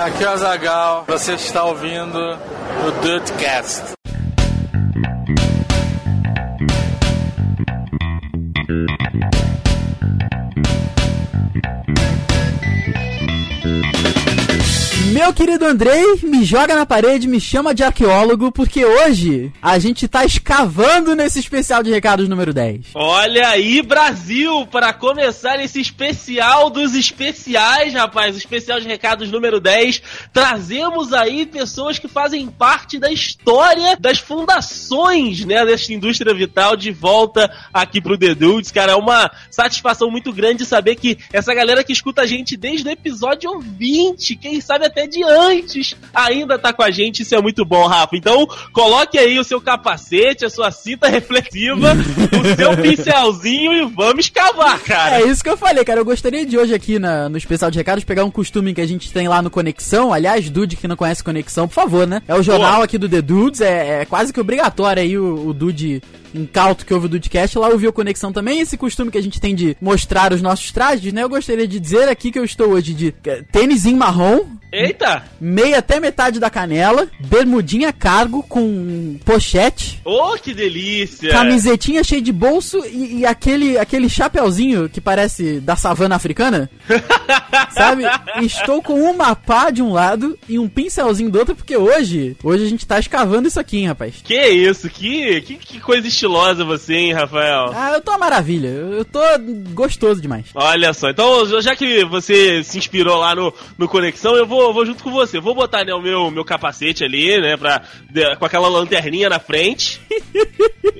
Aqui é o Azagal, você está ouvindo o Dudecast. Meu querido Andrei, me joga na parede, me chama de arqueólogo, porque hoje a gente tá escavando nesse especial de recados número 10. Olha aí, Brasil, para começar esse especial dos especiais, rapaz, o especial de recados número 10, trazemos aí pessoas que fazem parte da história das fundações, né, desta indústria vital de volta aqui pro The Dudes, cara, é uma satisfação muito grande saber que essa galera que escuta a gente desde o episódio 20, quem sabe até de antes, ainda tá com a gente, isso é muito bom, Rafa. Então, coloque aí o seu capacete, a sua cinta reflexiva, o seu pincelzinho e vamos escavar, cara. É isso que eu falei, cara. Eu gostaria de hoje aqui na, no especial de recados pegar um costume que a gente tem lá no Conexão. Aliás, Dude que não conhece Conexão, por favor, né? É o jornal Boa. aqui do The Dudes, é, é, quase que obrigatório aí o, o Dude incauto que ouve o Dudecast, lá ouviu Conexão também. Esse costume que a gente tem de mostrar os nossos trajes, né? Eu gostaria de dizer aqui que eu estou hoje de tênis em marrom, Eita! Meia até metade da canela, bermudinha cargo com pochete. Oh, que delícia! Camisetinha cheia de bolso e, e aquele, aquele chapeuzinho que parece da savana africana. sabe? Estou com uma pá de um lado e um pincelzinho do outro, porque hoje, hoje a gente tá escavando isso aqui, hein, rapaz. Que isso? Que, que, que coisa estilosa você, hein, Rafael? Ah, eu tô uma maravilha. Eu tô gostoso demais. Olha só, então já que você se inspirou lá no, no Conexão, eu vou vou, vou junto com você. Vou botar né, o meu, meu capacete ali, né? Pra, de, com aquela lanterninha na frente.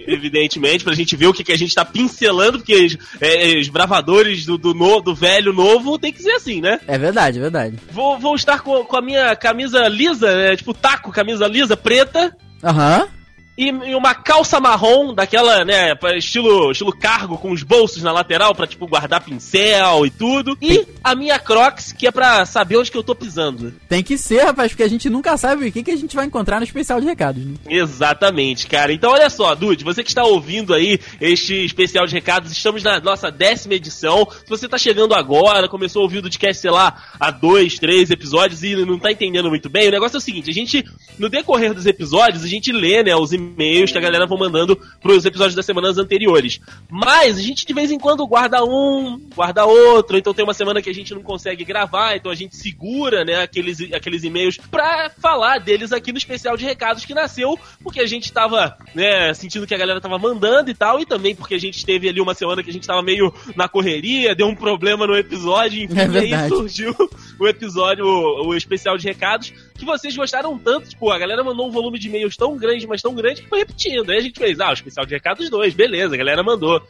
evidentemente, pra gente ver o que, que a gente tá pincelando, porque é, os bravadores do, do, no, do velho novo tem que ser assim, né? É verdade, é verdade. Vou, vou estar com, com a minha camisa lisa, né? Tipo taco, camisa lisa, preta. Aham. Uhum e, e, uma calça marrom, daquela, né, estilo, estilo cargo, com os bolsos na lateral pra, tipo, guardar pincel e tudo. E a minha Crocs, que é pra saber onde que eu tô pisando. Tem que ser, rapaz, porque a gente nunca sabe o que, que a gente vai encontrar no especial de recados, né? Exatamente, cara. Então, olha só, Dude, você que está ouvindo aí este especial de recados, estamos na nossa décima edição. Se você tá chegando agora, começou a ouvir o Dudcast, sei lá, há dois, três episódios e não tá entendendo muito bem, o negócio é o seguinte, a gente, no decorrer dos episódios, a gente lê, né, os e-mails que a galera vão mandando pros episódios das semanas anteriores. Mas a gente de vez em quando guarda um, guarda outro, então tem uma semana que a gente não consegue gravar, então a gente segura, né, aqueles, aqueles e-mails pra falar deles aqui no especial de recados que nasceu porque a gente tava, né, sentindo que a galera tava mandando e tal, e também porque a gente teve ali uma semana que a gente tava meio na correria, deu um problema no episódio, enfim, é e aí surgiu o episódio, o, o especial de recados, que vocês gostaram tanto, tipo, a galera mandou um volume de e-mails tão grande, mas tão grande que foi repetindo. Aí a gente fez, ah, o especial de recados 2, beleza, a galera mandou.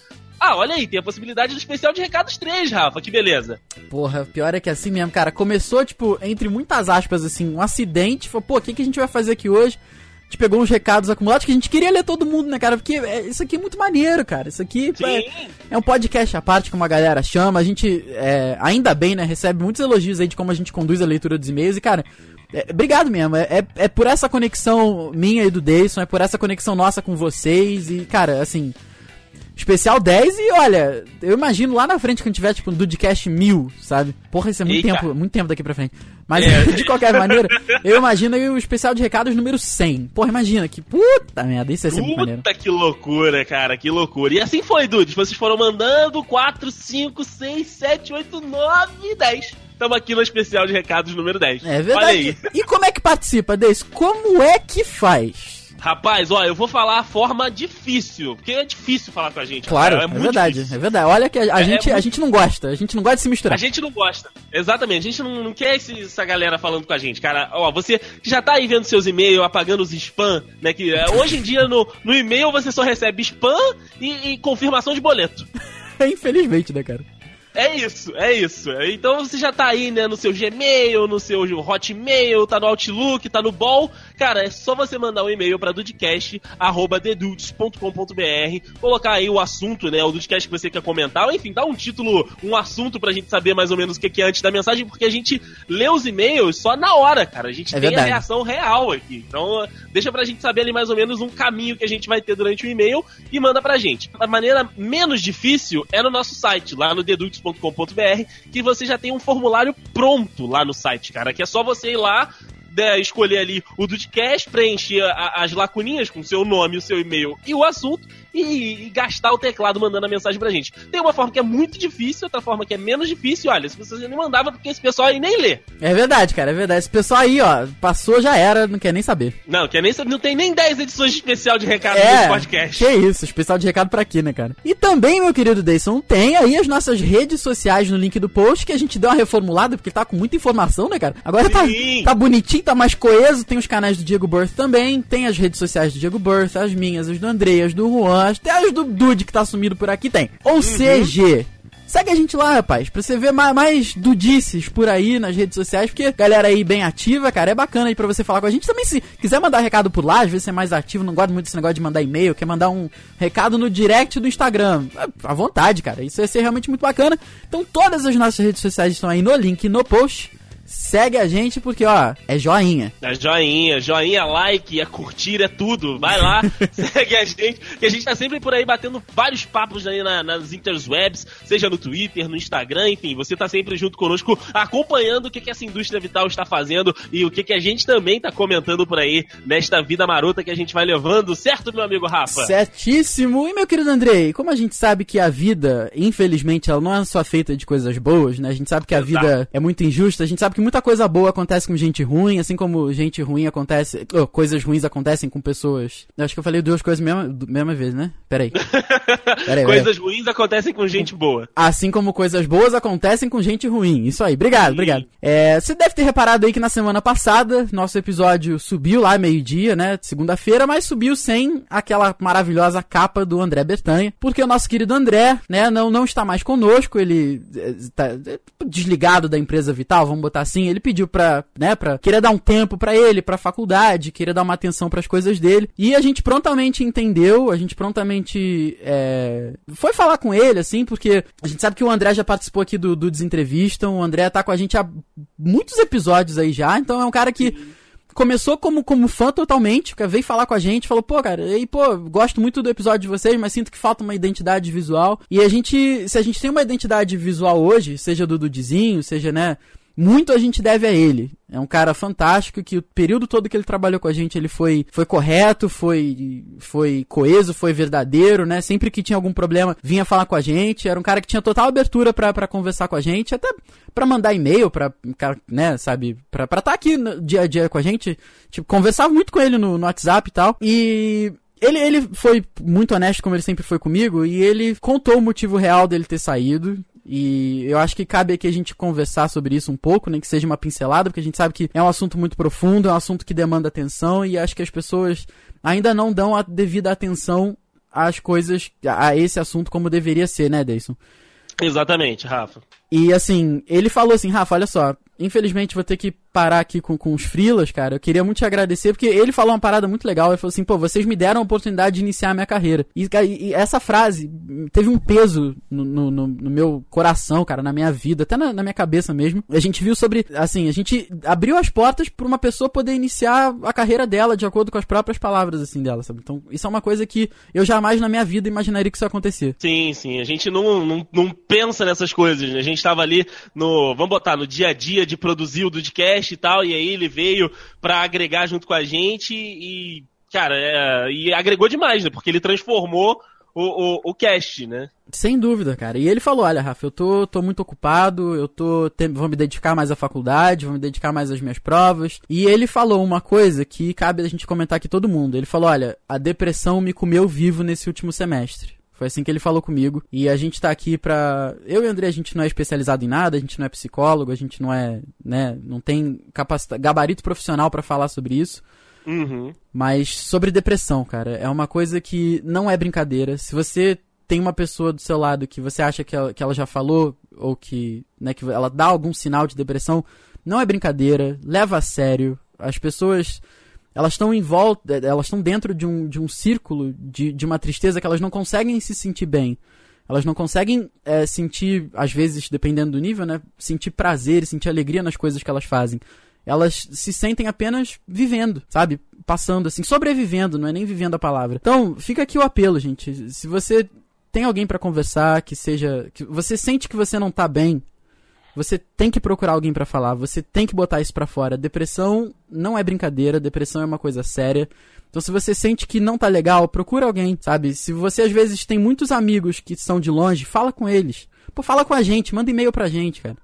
Ah, olha aí, tem a possibilidade do especial de recados 3, Rafa, que beleza. Porra, pior é que é assim mesmo, cara. Começou, tipo, entre muitas aspas, assim, um acidente. Falou, pô, o que, que a gente vai fazer aqui hoje? A gente pegou uns recados acumulados que a gente queria ler todo mundo, né, cara? Porque é, isso aqui é muito maneiro, cara. Isso aqui é, é, um podcast à parte, como a galera chama. A gente, é, ainda bem, né, recebe muitos elogios aí de como a gente conduz a leitura dos e-mails. E, cara, é, obrigado mesmo. É, é, é, por essa conexão minha e do Dayson, é por essa conexão nossa com vocês. E, cara, assim. Especial 10 e olha, eu imagino lá na frente quando tiver, tipo, um Dudcast 1000, sabe? Porra, isso é muito tempo, muito tempo daqui pra frente. Mas, é. de qualquer maneira, eu imagino aí o especial de recados número 100. Porra, imagina, que puta merda, isso é sempre puta maneiro. Puta que loucura, cara, que loucura. E assim foi, Dudes, vocês foram mandando 4, 5, 6, 7, 8, 9, 10. Estamos aqui no especial de recados número 10. É verdade. E como é que participa, Deis? Como é que faz? Rapaz, ó, eu vou falar a forma difícil, porque é difícil falar com a gente. Claro, é, é verdade, difícil. é verdade. Olha que a, a é, gente, é muito... a gente não gosta, a gente não gosta de se misturar. A gente não gosta, exatamente. A gente não, não quer esse, essa galera falando com a gente, cara. Ó, você que já tá aí vendo seus e-mails, apagando os spam, né? Que é, hoje em dia no, no e-mail você só recebe spam e, e confirmação de boleto. Infelizmente, né, cara? É isso, é isso. Então você já tá aí, né, no seu Gmail, no seu Hotmail, tá no Outlook, tá no Ball. Cara, é só você mandar um e-mail pra dudcast.com.br, colocar aí o assunto, né, o Dudcast que você quer comentar, ou enfim, dá um título, um assunto pra gente saber mais ou menos o que é antes da mensagem, porque a gente lê os e-mails só na hora, cara. A gente é tem verdade. a reação real aqui. Então, deixa pra gente saber ali mais ou menos um caminho que a gente vai ter durante o e-mail e manda pra gente. A maneira menos difícil é no nosso site, lá no Dedudes que você já tem um formulário pronto lá no site, cara, que é só você ir lá né, escolher ali o Dudcast, preencher a, as lacuninhas com seu nome, o seu e-mail e o assunto e, e, gastar o teclado mandando a mensagem pra gente. Tem uma forma que é muito difícil, outra forma que é menos difícil. Olha, se você não mandava, porque esse pessoal aí nem lê. É verdade, cara, é verdade. Esse pessoal aí, ó, passou, já era, não quer nem saber. Não, quer nem saber. Não tem nem 10 edições de especial de recado é, nesse podcast. Que isso, especial de recado pra aqui, né, cara? E também, meu querido Dayson, tem aí as nossas redes sociais no link do post, que a gente deu uma reformulada, porque tá com muita informação, né, cara? Agora tá, tá bonitinho, tá mais coeso, tem os canais do Diego Birth também, tem as redes sociais do Diego Birth, as minhas, as do André, as do Juan, até as do Dude que tá sumido por aqui tem. Ou uhum. seja, Segue a gente lá, rapaz, pra você ver mais, mais dudices por aí nas redes sociais, porque galera aí bem ativa, cara, é bacana aí pra você falar com a gente. Também se quiser mandar recado por lá, às vezes você é mais ativo, não gosta muito desse negócio de mandar e-mail, quer mandar um recado no direct do Instagram. É, à vontade, cara, isso vai ser realmente muito bacana. Então todas as nossas redes sociais estão aí no link no post. Segue a gente porque, ó, é joinha. É joinha, joinha, like, é curtir, é tudo. Vai lá, segue a gente, que a gente tá sempre por aí batendo vários papos aí na, nas interwebs, seja no Twitter, no Instagram, enfim, você tá sempre junto conosco, acompanhando o que, que essa indústria vital está fazendo e o que, que a gente também tá comentando por aí nesta vida marota que a gente vai levando, certo, meu amigo Rafa? Certíssimo. E meu querido Andrei, como a gente sabe que a vida, infelizmente, ela não é só feita de coisas boas, né? A gente sabe que a vida é muito injusta, a gente sabe que que muita coisa boa acontece com gente ruim, assim como gente ruim acontece. Oh, coisas ruins acontecem com pessoas. Eu acho que eu falei duas coisas mesma, mesma vez, né? Peraí. Peraí coisas peraí. ruins acontecem com gente boa. Assim como coisas boas acontecem com gente ruim. Isso aí. Obrigado, Sim. obrigado. É, você deve ter reparado aí que na semana passada, nosso episódio subiu lá meio-dia, né? Segunda-feira, mas subiu sem aquela maravilhosa capa do André Bertanha. Porque o nosso querido André, né, não, não está mais conosco. Ele está desligado da empresa Vital, vamos botar assim, ele pediu pra, né, pra, queria dar um tempo para ele, pra faculdade, queria dar uma atenção para as coisas dele, e a gente prontamente entendeu, a gente prontamente é, foi falar com ele, assim, porque a gente sabe que o André já participou aqui do, do Desentrevistam, o André tá com a gente há muitos episódios aí já, então é um cara que começou como, como fã totalmente, veio falar com a gente, falou, pô, cara, e pô, gosto muito do episódio de vocês, mas sinto que falta uma identidade visual. E a gente, se a gente tem uma identidade visual hoje, seja do Dudizinho, seja, né, muito a gente deve a ele. É um cara fantástico que o período todo que ele trabalhou com a gente, ele foi, foi correto, foi, foi coeso, foi verdadeiro, né? Sempre que tinha algum problema, vinha falar com a gente. Era um cara que tinha total abertura para conversar com a gente, até para mandar e-mail, pra, né, sabe, pra estar tá aqui no dia a dia com a gente. Tipo, conversava muito com ele no, no WhatsApp e tal. E ele, ele foi muito honesto, como ele sempre foi comigo, e ele contou o motivo real dele ter saído. E eu acho que cabe aqui a gente conversar sobre isso um pouco, nem que seja uma pincelada, porque a gente sabe que é um assunto muito profundo, é um assunto que demanda atenção e acho que as pessoas ainda não dão a devida atenção às coisas, a esse assunto como deveria ser, né, Deison? Exatamente, Rafa. E assim, ele falou assim, Rafa, olha só, infelizmente vou ter que parar aqui com, com os frilas, cara, eu queria muito te agradecer, porque ele falou uma parada muito legal, ele falou assim, pô, vocês me deram a oportunidade de iniciar a minha carreira. E, e essa frase teve um peso no, no, no, meu coração, cara, na minha vida, até na, na, minha cabeça mesmo. A gente viu sobre, assim, a gente abriu as portas para uma pessoa poder iniciar a carreira dela de acordo com as próprias palavras, assim, dela, sabe? Então, isso é uma coisa que eu jamais na minha vida imaginaria que isso ia acontecer. Sim, sim, a gente não, não, não pensa nessas coisas, né? A gente tava ali no, vamos botar, no dia a dia de produzir o Dudcast e tal, e aí ele veio para agregar junto com a gente e, cara, é, e agregou demais, né? Porque ele transformou o, o, o cast, né? Sem dúvida, cara. E ele falou: olha, Rafa, eu tô, tô muito ocupado, eu tô. Tem, vou me dedicar mais à faculdade, vou me dedicar mais às minhas provas. E ele falou uma coisa que cabe a gente comentar aqui todo mundo. Ele falou: olha, a depressão me comeu vivo nesse último semestre. Foi assim que ele falou comigo. E a gente tá aqui pra. Eu e o André, a gente não é especializado em nada, a gente não é psicólogo, a gente não é. né, não tem capacidade, gabarito profissional para falar sobre isso. Uhum. Mas sobre depressão, cara, é uma coisa que não é brincadeira. Se você tem uma pessoa do seu lado que você acha que ela, que ela já falou, ou que, né, que ela dá algum sinal de depressão, não é brincadeira, leva a sério. As pessoas elas estão em volta, elas estão dentro de um, de um círculo de, de uma tristeza que elas não conseguem se sentir bem. Elas não conseguem é, sentir, às vezes, dependendo do nível, né? Sentir prazer, sentir alegria nas coisas que elas fazem. Elas se sentem apenas vivendo, sabe? Passando assim, sobrevivendo, não é nem vivendo a palavra. Então, fica aqui o apelo, gente. Se você tem alguém para conversar, que seja. que você sente que você não tá bem, você tem que procurar alguém para falar, você tem que botar isso para fora. Depressão não é brincadeira, depressão é uma coisa séria. Então se você sente que não tá legal, procura alguém, sabe? Se você às vezes tem muitos amigos que são de longe, fala com eles. Pô, fala com a gente, manda e-mail pra gente, cara.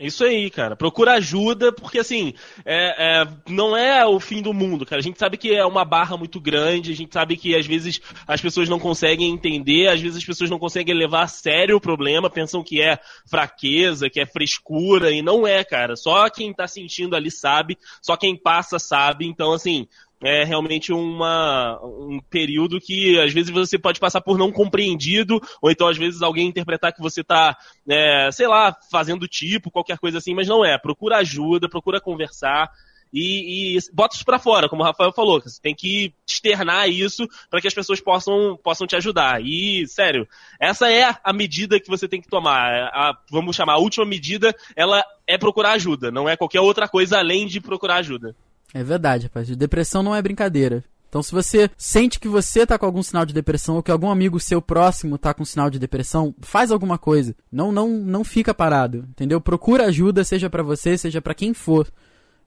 Isso aí, cara. Procura ajuda, porque assim, é, é, não é o fim do mundo, cara. A gente sabe que é uma barra muito grande, a gente sabe que às vezes as pessoas não conseguem entender, às vezes as pessoas não conseguem levar a sério o problema, pensam que é fraqueza, que é frescura, e não é, cara. Só quem tá sentindo ali sabe, só quem passa sabe. Então, assim, é realmente uma, um período que às vezes você pode passar por não compreendido, ou então às vezes alguém interpretar que você está, é, sei lá, fazendo tipo, qualquer coisa assim, mas não é. Procura ajuda, procura conversar. E, e bota isso pra fora, como o Rafael falou, você tem que externar isso para que as pessoas possam, possam te ajudar. E, sério, essa é a medida que você tem que tomar. A, vamos chamar, a última medida, ela é procurar ajuda, não é qualquer outra coisa além de procurar ajuda. É verdade, rapaz. Depressão não é brincadeira. Então, se você sente que você tá com algum sinal de depressão ou que algum amigo seu próximo tá com sinal de depressão, faz alguma coisa. Não, não, não fica parado, entendeu? Procura ajuda, seja para você, seja para quem for.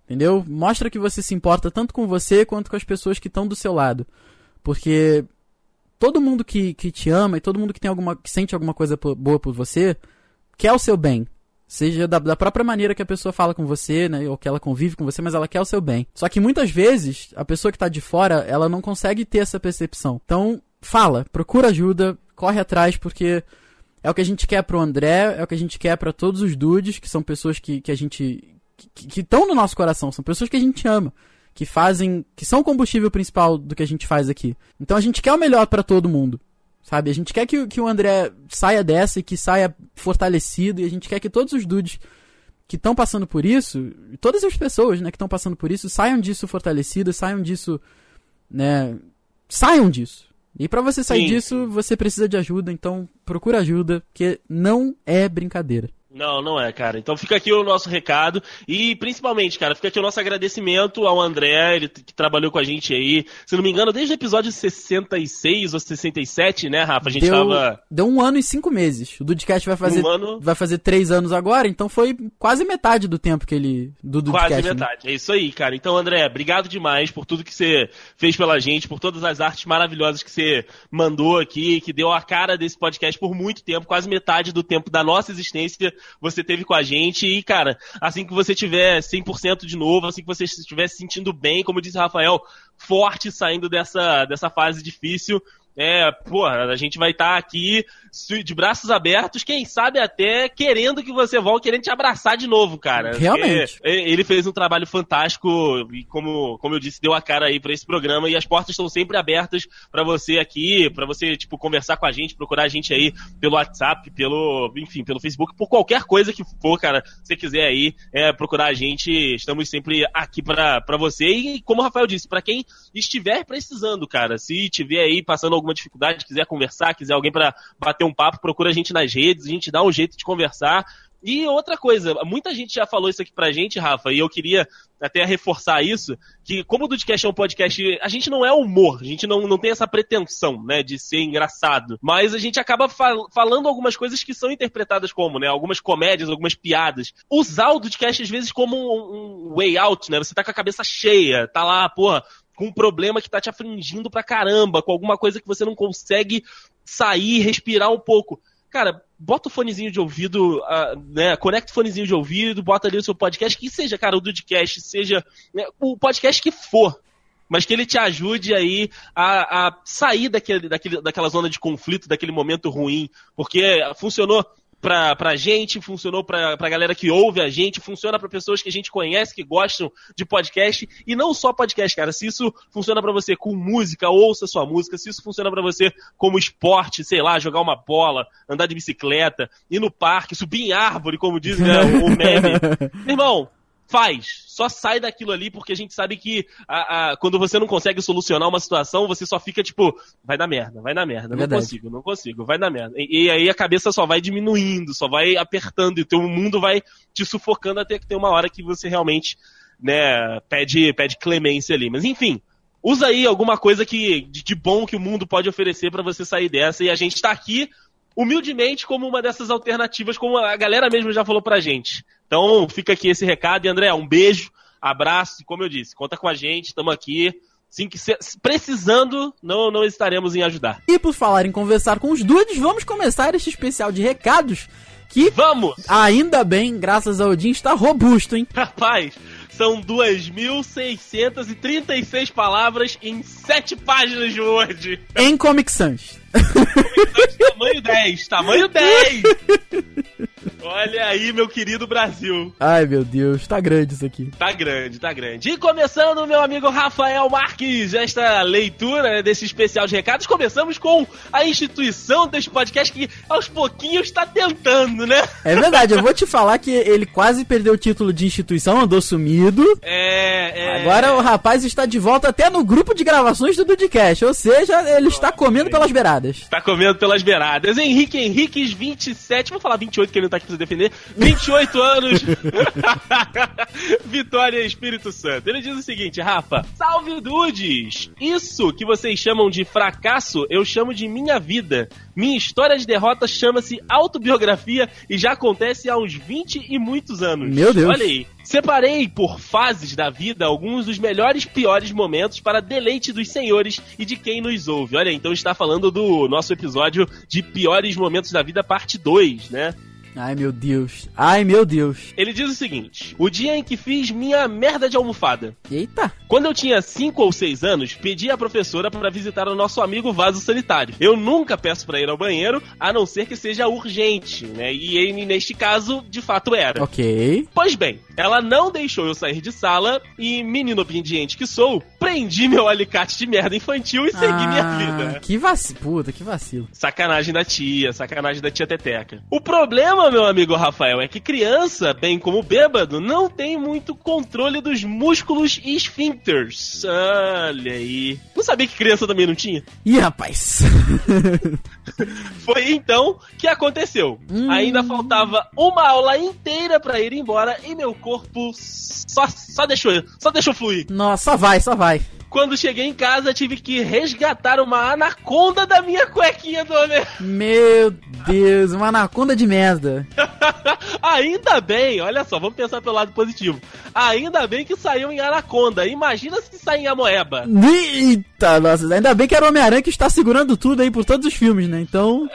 Entendeu? Mostra que você se importa tanto com você quanto com as pessoas que estão do seu lado. Porque todo mundo que, que te ama e todo mundo que tem alguma que sente alguma coisa boa por você quer o seu bem. Seja da, da, própria maneira que a pessoa fala com você, né? Ou que ela convive com você, mas ela quer o seu bem. Só que muitas vezes, a pessoa que tá de fora, ela não consegue ter essa percepção. Então, fala, procura ajuda, corre atrás, porque é o que a gente quer pro André, é o que a gente quer para todos os dudes, que são pessoas que, que a gente. que estão no nosso coração, são pessoas que a gente ama. Que fazem. que são o combustível principal do que a gente faz aqui. Então a gente quer o melhor para todo mundo. Sabe? A gente quer que, que o André saia dessa e que saia fortalecido. E a gente quer que todos os dudes que estão passando por isso, todas as pessoas né, que estão passando por isso, saiam disso fortalecidas, saiam disso. Né, saiam disso. E para você sair Sim. disso, você precisa de ajuda. Então procura ajuda, porque não é brincadeira. Não, não é, cara. Então fica aqui o nosso recado e principalmente, cara, fica aqui o nosso agradecimento ao André, ele que trabalhou com a gente aí, se não me engano, desde o episódio 66 ou 67, né, Rafa? A gente deu, tava. Deu um ano e cinco meses. O Dudcast vai fazer, um ano... vai fazer três anos agora, então foi quase metade do tempo que ele. Do Dudcast. Quase né? metade, né? é isso aí, cara. Então, André, obrigado demais por tudo que você fez pela gente, por todas as artes maravilhosas que você mandou aqui, que deu a cara desse podcast por muito tempo, quase metade do tempo da nossa existência você teve com a gente. E, cara, assim que você tiver 100% de novo, assim que você estiver se sentindo bem, como disse o Rafael, forte saindo dessa, dessa fase difícil, é, pô, a gente vai estar tá aqui de braços abertos, quem sabe até querendo que você volte, querendo te abraçar de novo, cara. Realmente. Ele fez um trabalho fantástico e, como, como eu disse, deu a cara aí para esse programa e as portas estão sempre abertas para você aqui, para você, tipo, conversar com a gente, procurar a gente aí pelo WhatsApp, pelo, enfim, pelo Facebook, por qualquer coisa que for, cara. Se você quiser aí é, procurar a gente, estamos sempre aqui para você. E, como o Rafael disse, para quem estiver precisando, cara, se tiver aí passando alguma dificuldade, quiser conversar, quiser alguém para bater um papo, procura a gente nas redes, a gente dá um jeito de conversar. E outra coisa, muita gente já falou isso aqui pra gente, Rafa, e eu queria até reforçar isso, que como o Dudcast é um podcast, a gente não é humor, a gente não, não tem essa pretensão, né, de ser engraçado, mas a gente acaba fal falando algumas coisas que são interpretadas como, né, algumas comédias, algumas piadas. Usar o Dudcast às vezes como um, um way out, né, você tá com a cabeça cheia, tá lá, porra, com um problema que tá te afligindo pra caramba, com alguma coisa que você não consegue sair, respirar um pouco. Cara, bota o fonezinho de ouvido, uh, né? Conecta o fonezinho de ouvido, bota ali o seu podcast, que seja, cara, o Dudcast, seja né, o podcast que for, mas que ele te ajude aí a, a sair daquele, daquele, daquela zona de conflito, daquele momento ruim, porque funcionou pra, pra gente, funcionou pra, pra galera que ouve a gente, funciona pra pessoas que a gente conhece, que gostam de podcast, e não só podcast, cara. Se isso funciona para você com música, ouça sua música. Se isso funciona para você como esporte, sei lá, jogar uma bola, andar de bicicleta, ir no parque, subir em árvore, como diz né, o meme. Irmão, faz. Só sai daquilo ali, porque a gente sabe que a, a, quando você não consegue solucionar uma situação, você só fica tipo, vai dar merda, vai dar merda, não consigo, não consigo, vai dar merda. E, e, aí a cabeça só vai diminuindo, só vai apertando, e o teu mundo vai te sufocando até que tem uma hora que você realmente, né, pede, pede clemência ali. Mas enfim, usa aí alguma coisa que, de, de bom que o mundo pode oferecer para você sair dessa. E a gente tá aqui, humildemente, como uma dessas alternativas, como a galera mesmo já falou pra gente. Então, fica aqui esse recado. E, André, um beijo, abraço. E, como eu disse, conta com a gente, estamos aqui. Sim, que se, precisando, não, não estaremos em ajudar. E por falar em conversar com os dudes, vamos começar este especial de recados que, Vamos! ainda bem, graças ao Odin, está robusto, hein? Rapaz, são 2.636 palavras em 7 páginas de Word. Em Comic Sans. tamanho 10, tamanho 10! Olha aí, meu querido Brasil. Ai, meu Deus, tá grande isso aqui. Tá grande, tá grande. E começando, meu amigo Rafael Marques, esta leitura né, desse especial de recados, começamos com a instituição desse podcast que aos pouquinhos tá tentando, né? É verdade, eu vou te falar que ele quase perdeu o título de instituição, andou sumido. É, é. Agora o rapaz está de volta até no grupo de gravações do Dudcast, ou seja, ele está comendo pelas beiradas. Tá comendo pelas beiradas. Henrique Henriques, 27, vou falar 28 que ele não tá aqui pra se defender. 28 anos. Vitória Espírito Santo. Ele diz o seguinte, Rafa: Salve Dudes! Isso que vocês chamam de fracasso, eu chamo de minha vida. Minha história de derrota chama-se autobiografia e já acontece há uns 20 e muitos anos. Meu Deus. Olha aí. Separei por fases da vida alguns dos melhores e piores momentos para deleite dos senhores e de quem nos ouve. Olha, então está falando do nosso episódio de piores momentos da vida, parte 2, né? Ai, meu Deus. Ai, meu Deus. Ele diz o seguinte: O dia em que fiz minha merda de almofada. Eita. Quando eu tinha 5 ou 6 anos, pedi à professora para visitar o nosso amigo vaso sanitário. Eu nunca peço para ir ao banheiro, a não ser que seja urgente, né? E ele, neste caso, de fato era. Ok. Pois bem, ela não deixou eu sair de sala e, menino obediente que sou, prendi meu alicate de merda infantil e segui minha Ah, vida. Que vacilo. Puta, que vacilo. Sacanagem da tia, sacanagem da tia Teteca. O problema, meu amigo Rafael, é que criança, bem como bêbado, não tem muito controle dos músculos e esfíncters. Olha aí. Não sabia que criança também não tinha? Ih, rapaz. Foi então que aconteceu. Hum. Ainda faltava uma aula inteira pra ir embora e meu corpo só, só deixou, só deixou fluir. Nossa, só vai, só vai. Quando cheguei em casa, tive que resgatar uma anaconda da minha cuequinha do homem. Meu Deus, uma anaconda de merda. Ainda bem, olha só, vamos pensar pelo lado positivo. Ainda bem que saiu em Anaconda. Imagina se sair em Amoeba. Eita, nossa, ainda bem que era o Homem-Aranha que está segurando tudo aí por todos os filmes, né? Então.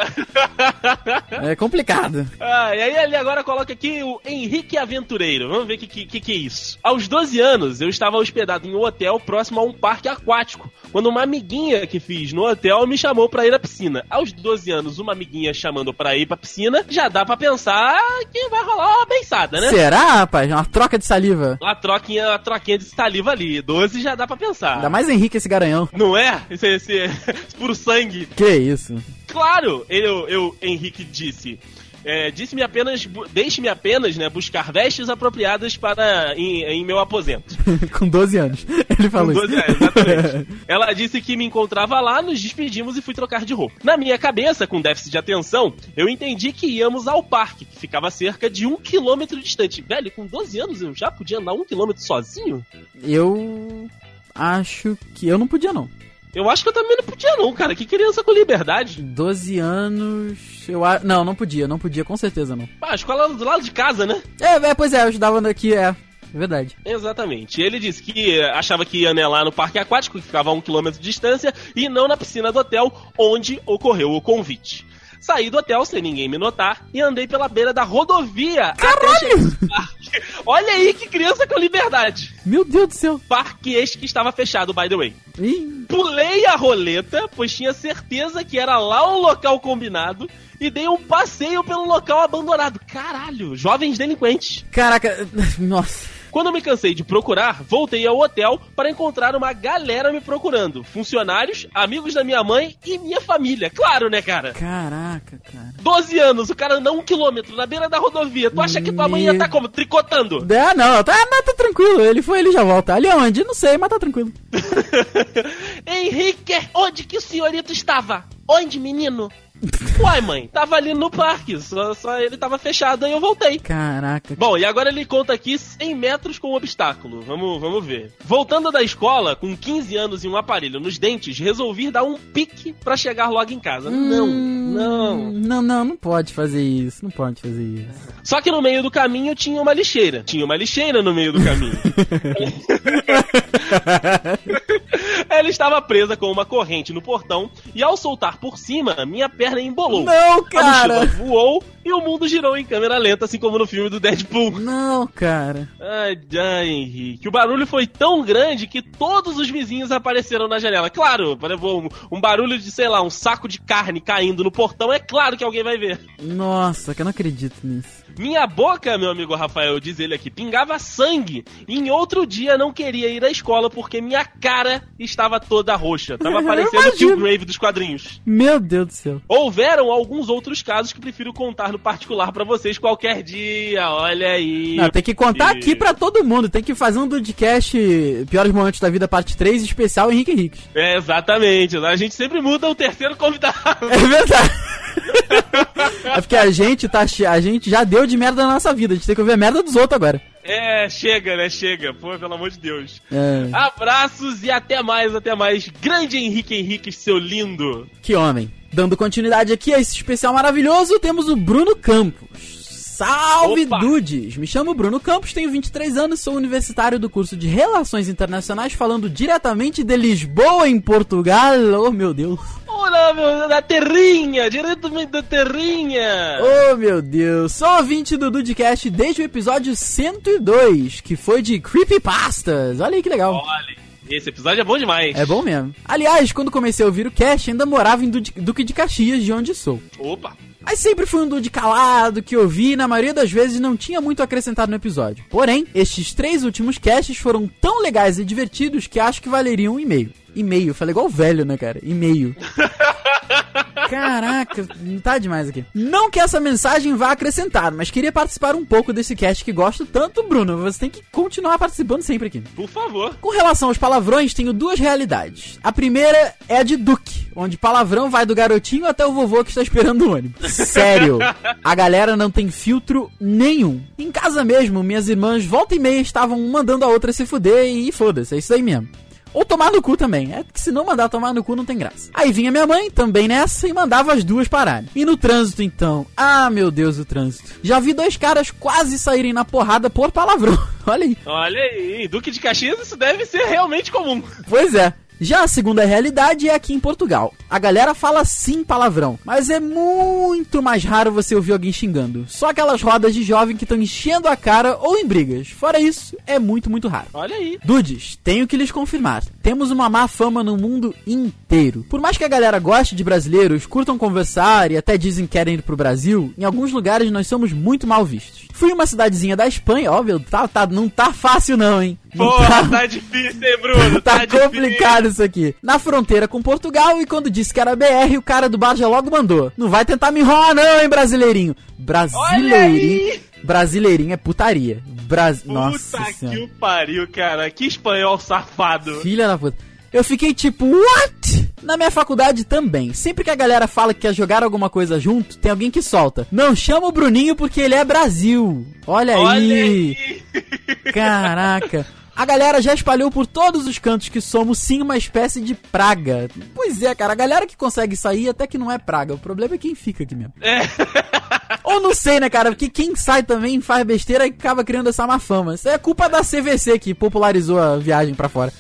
é complicado. Ah, e aí ele agora coloca aqui o Henrique Aventureiro. Vamos ver o que, que, que é isso. Aos 12 anos, eu estava hospedado em um hotel próximo a um parque aquático. Quando uma amiguinha que fiz no hotel me chamou pra ir à piscina. Aos 12 anos, uma amiguinha chamando pra ir pra piscina, já dá pra pensar que vai rolar uma beiçada, né? Será, rapaz? Uma troca de saliva. Uma troquinha, uma troquinha de saliva ali. 12 já dá pra pensar. Ainda mais Henrique esse garanhão. Não é? Esse, esse, esse puro sangue. Que isso? Claro, eu, eu Henrique disse. É, Disse-me apenas, deixe-me apenas, né, buscar vestes apropriadas para em, em meu aposento. Com 12 anos. Ele falou Com 12 isso. anos, exatamente. Ela disse que me encontrava lá, nos despedimos e fui trocar de roupa. Na minha cabeça, com déficit de atenção, eu entendi que íamos ao parque, que ficava cerca de um quilômetro distante. Velho, com 12 anos eu já podia andar um quilômetro sozinho? Eu acho que eu não podia não. Eu acho que eu também não podia não, cara. Que criança com liberdade. 12 anos, eu a... não, não podia, não podia, com certeza não. Ah, a escola do lado de casa, né? É, é pois é, eu estudava aqui, é, verdade. Exatamente. Ele disse que eh, achava que ia lá no parque aquático, que ficava a um quilômetro de distância, e não na piscina do hotel onde ocorreu o convite. Saí do hotel sem ninguém me notar e andei pela beira da rodovia parque. Olha aí que criança com liberdade. Meu Deus do céu. Parque este que estava fechado, by the way. Ih, Pulei a roleta, pois tinha certeza que era lá o local combinado, e dei um passeio pelo local abandonado. Caralho, jovens delinquentes. caraca, nossa. Quando me cansei de procurar, voltei ao hotel para encontrar uma galera me procurando. Funcionários, amigos da minha mãe e minha família. Claro, né, cara? Caraca, cara. 12 anos, o cara andou um quilômetro na beira da rodovia. Tu acha que tua mãe ia estar como? Tricotando? Ah, não, tá, não, tá tranquilo. Ele foi, ele já volta. Ali onde? Não sei, mas tá tranquilo. Henrique, onde que o senhorito estava? Onde, menino? Uai, mãe, tava ali no parque, só, só ele tava fechado e eu voltei. Caraca. Bom, e agora ele conta aqui 100 metros com obstáculo. Vamos, vamos ver. Voltando da escola, com 15 anos e um aparelho nos dentes, resolvi dar um pique pra chegar logo em casa. não, Hum, não. Não, não, não pode fazer isso. Não pode fazer isso. Só que no meio do caminho tinha uma lixeira. Tinha uma lixeira no meio do caminho. Ela estava presa com uma corrente no portão e ao soltar por cima, minha perna embolou. Não, A cara. mochila voou e o mundo girou em câmera lenta, assim como no filme do Deadpool. Não, cara. Ai, ai, Henrique. O barulho foi tão grande que todos os vizinhos apareceram na janela. Claro, levou um, um barulho de, sei lá, um saco de carne caindo no portão. É claro que alguém vai ver. Nossa, que eu não acredito nisso. Minha boca, meu amigo Rafael, diz ele aqui, pingava sangue. E em outro dia não queria ir à escola porque minha cara estava toda roxa. Tava parecendo o. Killgrave dos quadrinhos. Meu Deus do céu. Houveram alguns outros casos que prefiro contar no particular pra vocês qualquer dia. Olha aí. Não, tem que contar aqui pra todo mundo. Tem que fazer um Dudcast Piores Momentos da Vida, parte 3, especial Henrique Henriques. É, exatamente. A gente sempre muda o terceiro convidado. É verdade. é porque a gente tá. A gente já deu de merda na nossa vida. A gente tem que ouvir a merda dos outros agora. É, chega, né? Chega. Pô, pelo amor de Deus. É, Abraços e até mais, até mais. Grande Henrique Henrique, seu lindo. que homem. Dando continuidade aqui a esse especial maravilhoso, temos o Bruno Campos. Salve, Opa! dudes! Me chamo Bruno Campos, tenho 23 anos, sou universitário do curso de Relações Internacionais, falando diretamente de Lisboa, em Portugal. Oh, meu Deus. Olá, meu, da terrinha, diretamente da terrinha. Oh, meu Deus. Sou ouvinte do Dudecast desde o episódio 102, que foi de Creepypastas. Olha aí que legal. Olha, esse episódio é bom demais. É bom mesmo. Aliás, quando comecei a ouvir o cast, ainda morava em Duque de Caxias, de onde sou. Opa. Mas sempre fui um dude calado, que ouvi e na maioria das vezes não tinha muito a acrescentar no episódio. Porém, estes três últimos casts foram tão legais e divertidos que acho que valeriam um e-mail. E-mail, falei igual velho, né, cara? E-mail. Caraca, tá demais aqui. Não que essa mensagem vá acrescentar, mas queria participar um pouco desse cast que gosto tanto, Bruno. Você tem que continuar participando sempre aqui. Por favor. Com relação aos palavrões, tenho duas realidades. A primeira é a de Duque, onde palavrão vai do garotinho até o vovô que está esperando o ônibus. Sério, a galera não tem filtro nenhum. Em casa mesmo, minhas irmãs volta e meia estavam mandando a outra se fuder e foda-se, é isso aí mesmo. Ou tomar no cu também. É que se não mandar tomar no cu não tem graça. Aí vinha minha mãe, também nessa, e mandava as duas pararem. E no trânsito então? Ah, meu Deus, o trânsito. Já vi dois caras quase saírem na porrada por palavrão. Olha aí. Olha aí, Duque de Caxias, isso deve ser realmente comum. Pois é. Já a segunda realidade é aqui em Portugal. A galera fala sim palavrão, mas é muito mais raro você ouvir alguém xingando. Só aquelas rodas de jovem que estão enchendo a cara ou em brigas. Fora isso, é muito, muito raro. Olha aí. Dudes, tenho que lhes confirmar. Temos uma má fama no mundo inteiro. Por mais que a galera goste de brasileiros, curtam conversar e até dizem que querem ir pro Brasil, em alguns lugares nós somos muito mal vistos. Fui uma cidadezinha da Espanha, ó, meu, tá, tá, não tá fácil não, hein? Não Porra, tá difícil, hein, Bruno? tá difícil. complicado isso aqui. Na fronteira com Portugal, e quando disse que era BR, o cara do bar já logo mandou. Não vai tentar me enrolar não, hein, brasileirinho. Brasileirinho. Brasileirinho é putaria. Nossa Puta senhora. que o pariu, cara. Que espanhol safado. Filha da puta. Eu fiquei tipo, what? Na minha faculdade também. Sempre que a galera fala que quer jogar alguma coisa junto, tem alguém que solta. Não chama o Bruninho porque ele é Brasil. Olha, Olha aí. aí. Caraca. A galera já espalhou por todos os cantos que somos sim uma espécie de praga. Pois é, cara, a galera que consegue sair até que não é praga. O problema é quem fica aqui mesmo. É. Ou não sei, né, cara? Porque quem sai também faz besteira e acaba criando essa má fama. Isso é culpa da CVC que popularizou a viagem pra fora.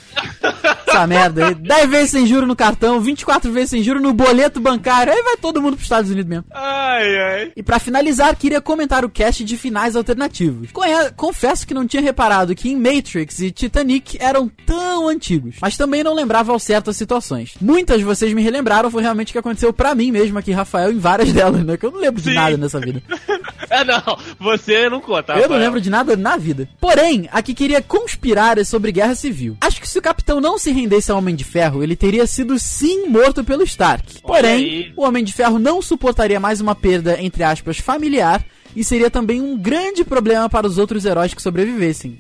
Essa merda aí. 10 vezes sem juro no cartão, 24 vezes sem juro no boleto bancário. Aí vai todo mundo pros Estados Unidos mesmo. Ai, ai. E pra finalizar, queria comentar o cast de finais alternativos. Confesso que não tinha reparado que em Matrix e Titanic eram tão antigos, mas também não lembrava ao certo as situações. Muitas de vocês me relembraram, foi realmente o que aconteceu pra mim mesmo aqui, Rafael, em várias delas, né? Que eu não lembro de Sim. Nada nessa vida. É, não. Você não conta. Eu não Rafael. lembro de nada na vida. Porém, a que queria conspirar é sobre guerra civil. Acho que se o capitão não se rendesse ao Homem de Ferro, ele teria sido sim morto pelo Stark. Porém, o Homem de Ferro não suportaria mais uma perda, entre aspas, familiar, e seria também um grande problema para os outros heróis que sobrevivessem.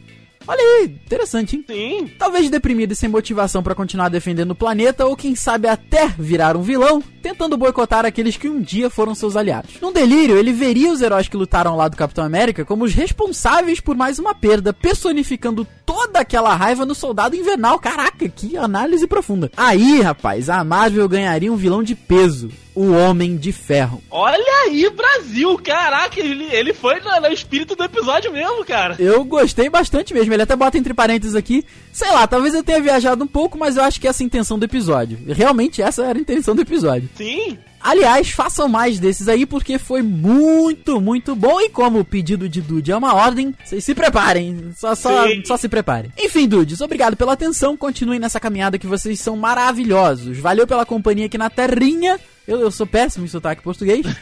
Olha aí, interessante, hein? Sim. Talvez deprimido e sem motivação pra continuar defendendo o planeta, ou quem sabe até virar um vilão, tentando boicotar aqueles que um dia foram seus aliados. Num delírio, ele veria os heróis que lutaram ao lado do Capitão América como os responsáveis por mais uma perda, personificando toda aquela raiva no soldado invernal. Caraca, que análise profunda. Aí, rapaz, a Marvel ganharia um vilão de peso. O Homem de Ferro. Olha aí, Brasil! Caraca, ele, ele foi no, no espírito do episódio mesmo, cara. Eu gostei bastante mesmo. Ele até bota entre parênteses aqui. Sei lá, talvez eu tenha viajado um pouco, mas eu acho que essa é a intenção do episódio. Realmente essa era a intenção do episódio. Sim. Aliás, façam mais desses aí porque foi muito, muito bom. E como o pedido de Dude é uma ordem, vocês se preparem. Só, só, Sim. só se preparem. Enfim, Dudes, obrigado pela atenção. Continuem nessa caminhada que vocês são maravilhosos. Valeu pela companhia aqui na Terrinha. Eu, eu sou péssimo em sotaque português.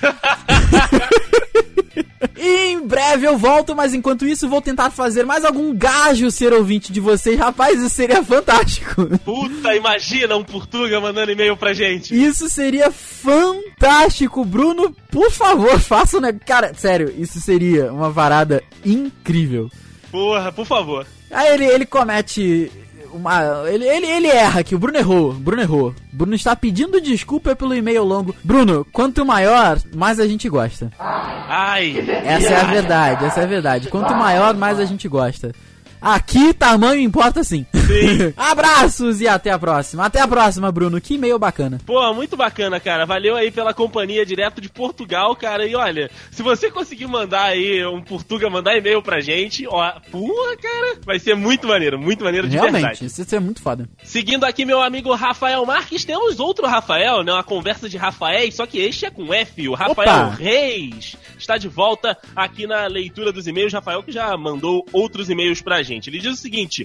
Em breve eu volto, mas enquanto isso vou tentar fazer mais algum gajo ser ouvinte de vocês. Rapaz, isso seria fantástico. Puta, imagina um Portuga mandando e-mail pra gente. Isso seria fantástico, Bruno. Por favor, faça, né? Cara, sério, isso seria uma varada incrível. Porra, por favor. Aí ele, ele comete uma. Ele, ele, ele erra aqui, o Bruno errou. Bruno errou. Bruno está pedindo desculpa pelo e-mail longo. Bruno, quanto maior, mais a gente gosta. Ai. Essa é a verdade, essa é a verdade. Quanto maior, mais a gente gosta. Aqui, tamanho importa sim. Sim. Abraços e até a próxima. Até a próxima, Bruno. Que e-mail bacana. Pô, muito bacana, cara. Valeu aí pela companhia direto de Portugal, cara. E olha, se você conseguir mandar aí um Portuga, mandar e-mail pra gente, ó, porra, cara, vai ser muito maneiro, muito maneiro de Realmente, verdade. isso é muito foda. Seguindo aqui meu amigo Rafael Marques, temos outro Rafael, né? Uma conversa de Rafaéis, só que este é com F, o Rafael Opa! Reis. Está de volta aqui na leitura dos e-mails. Rafael que já mandou outros e-mails pra gente. Ele diz o seguinte: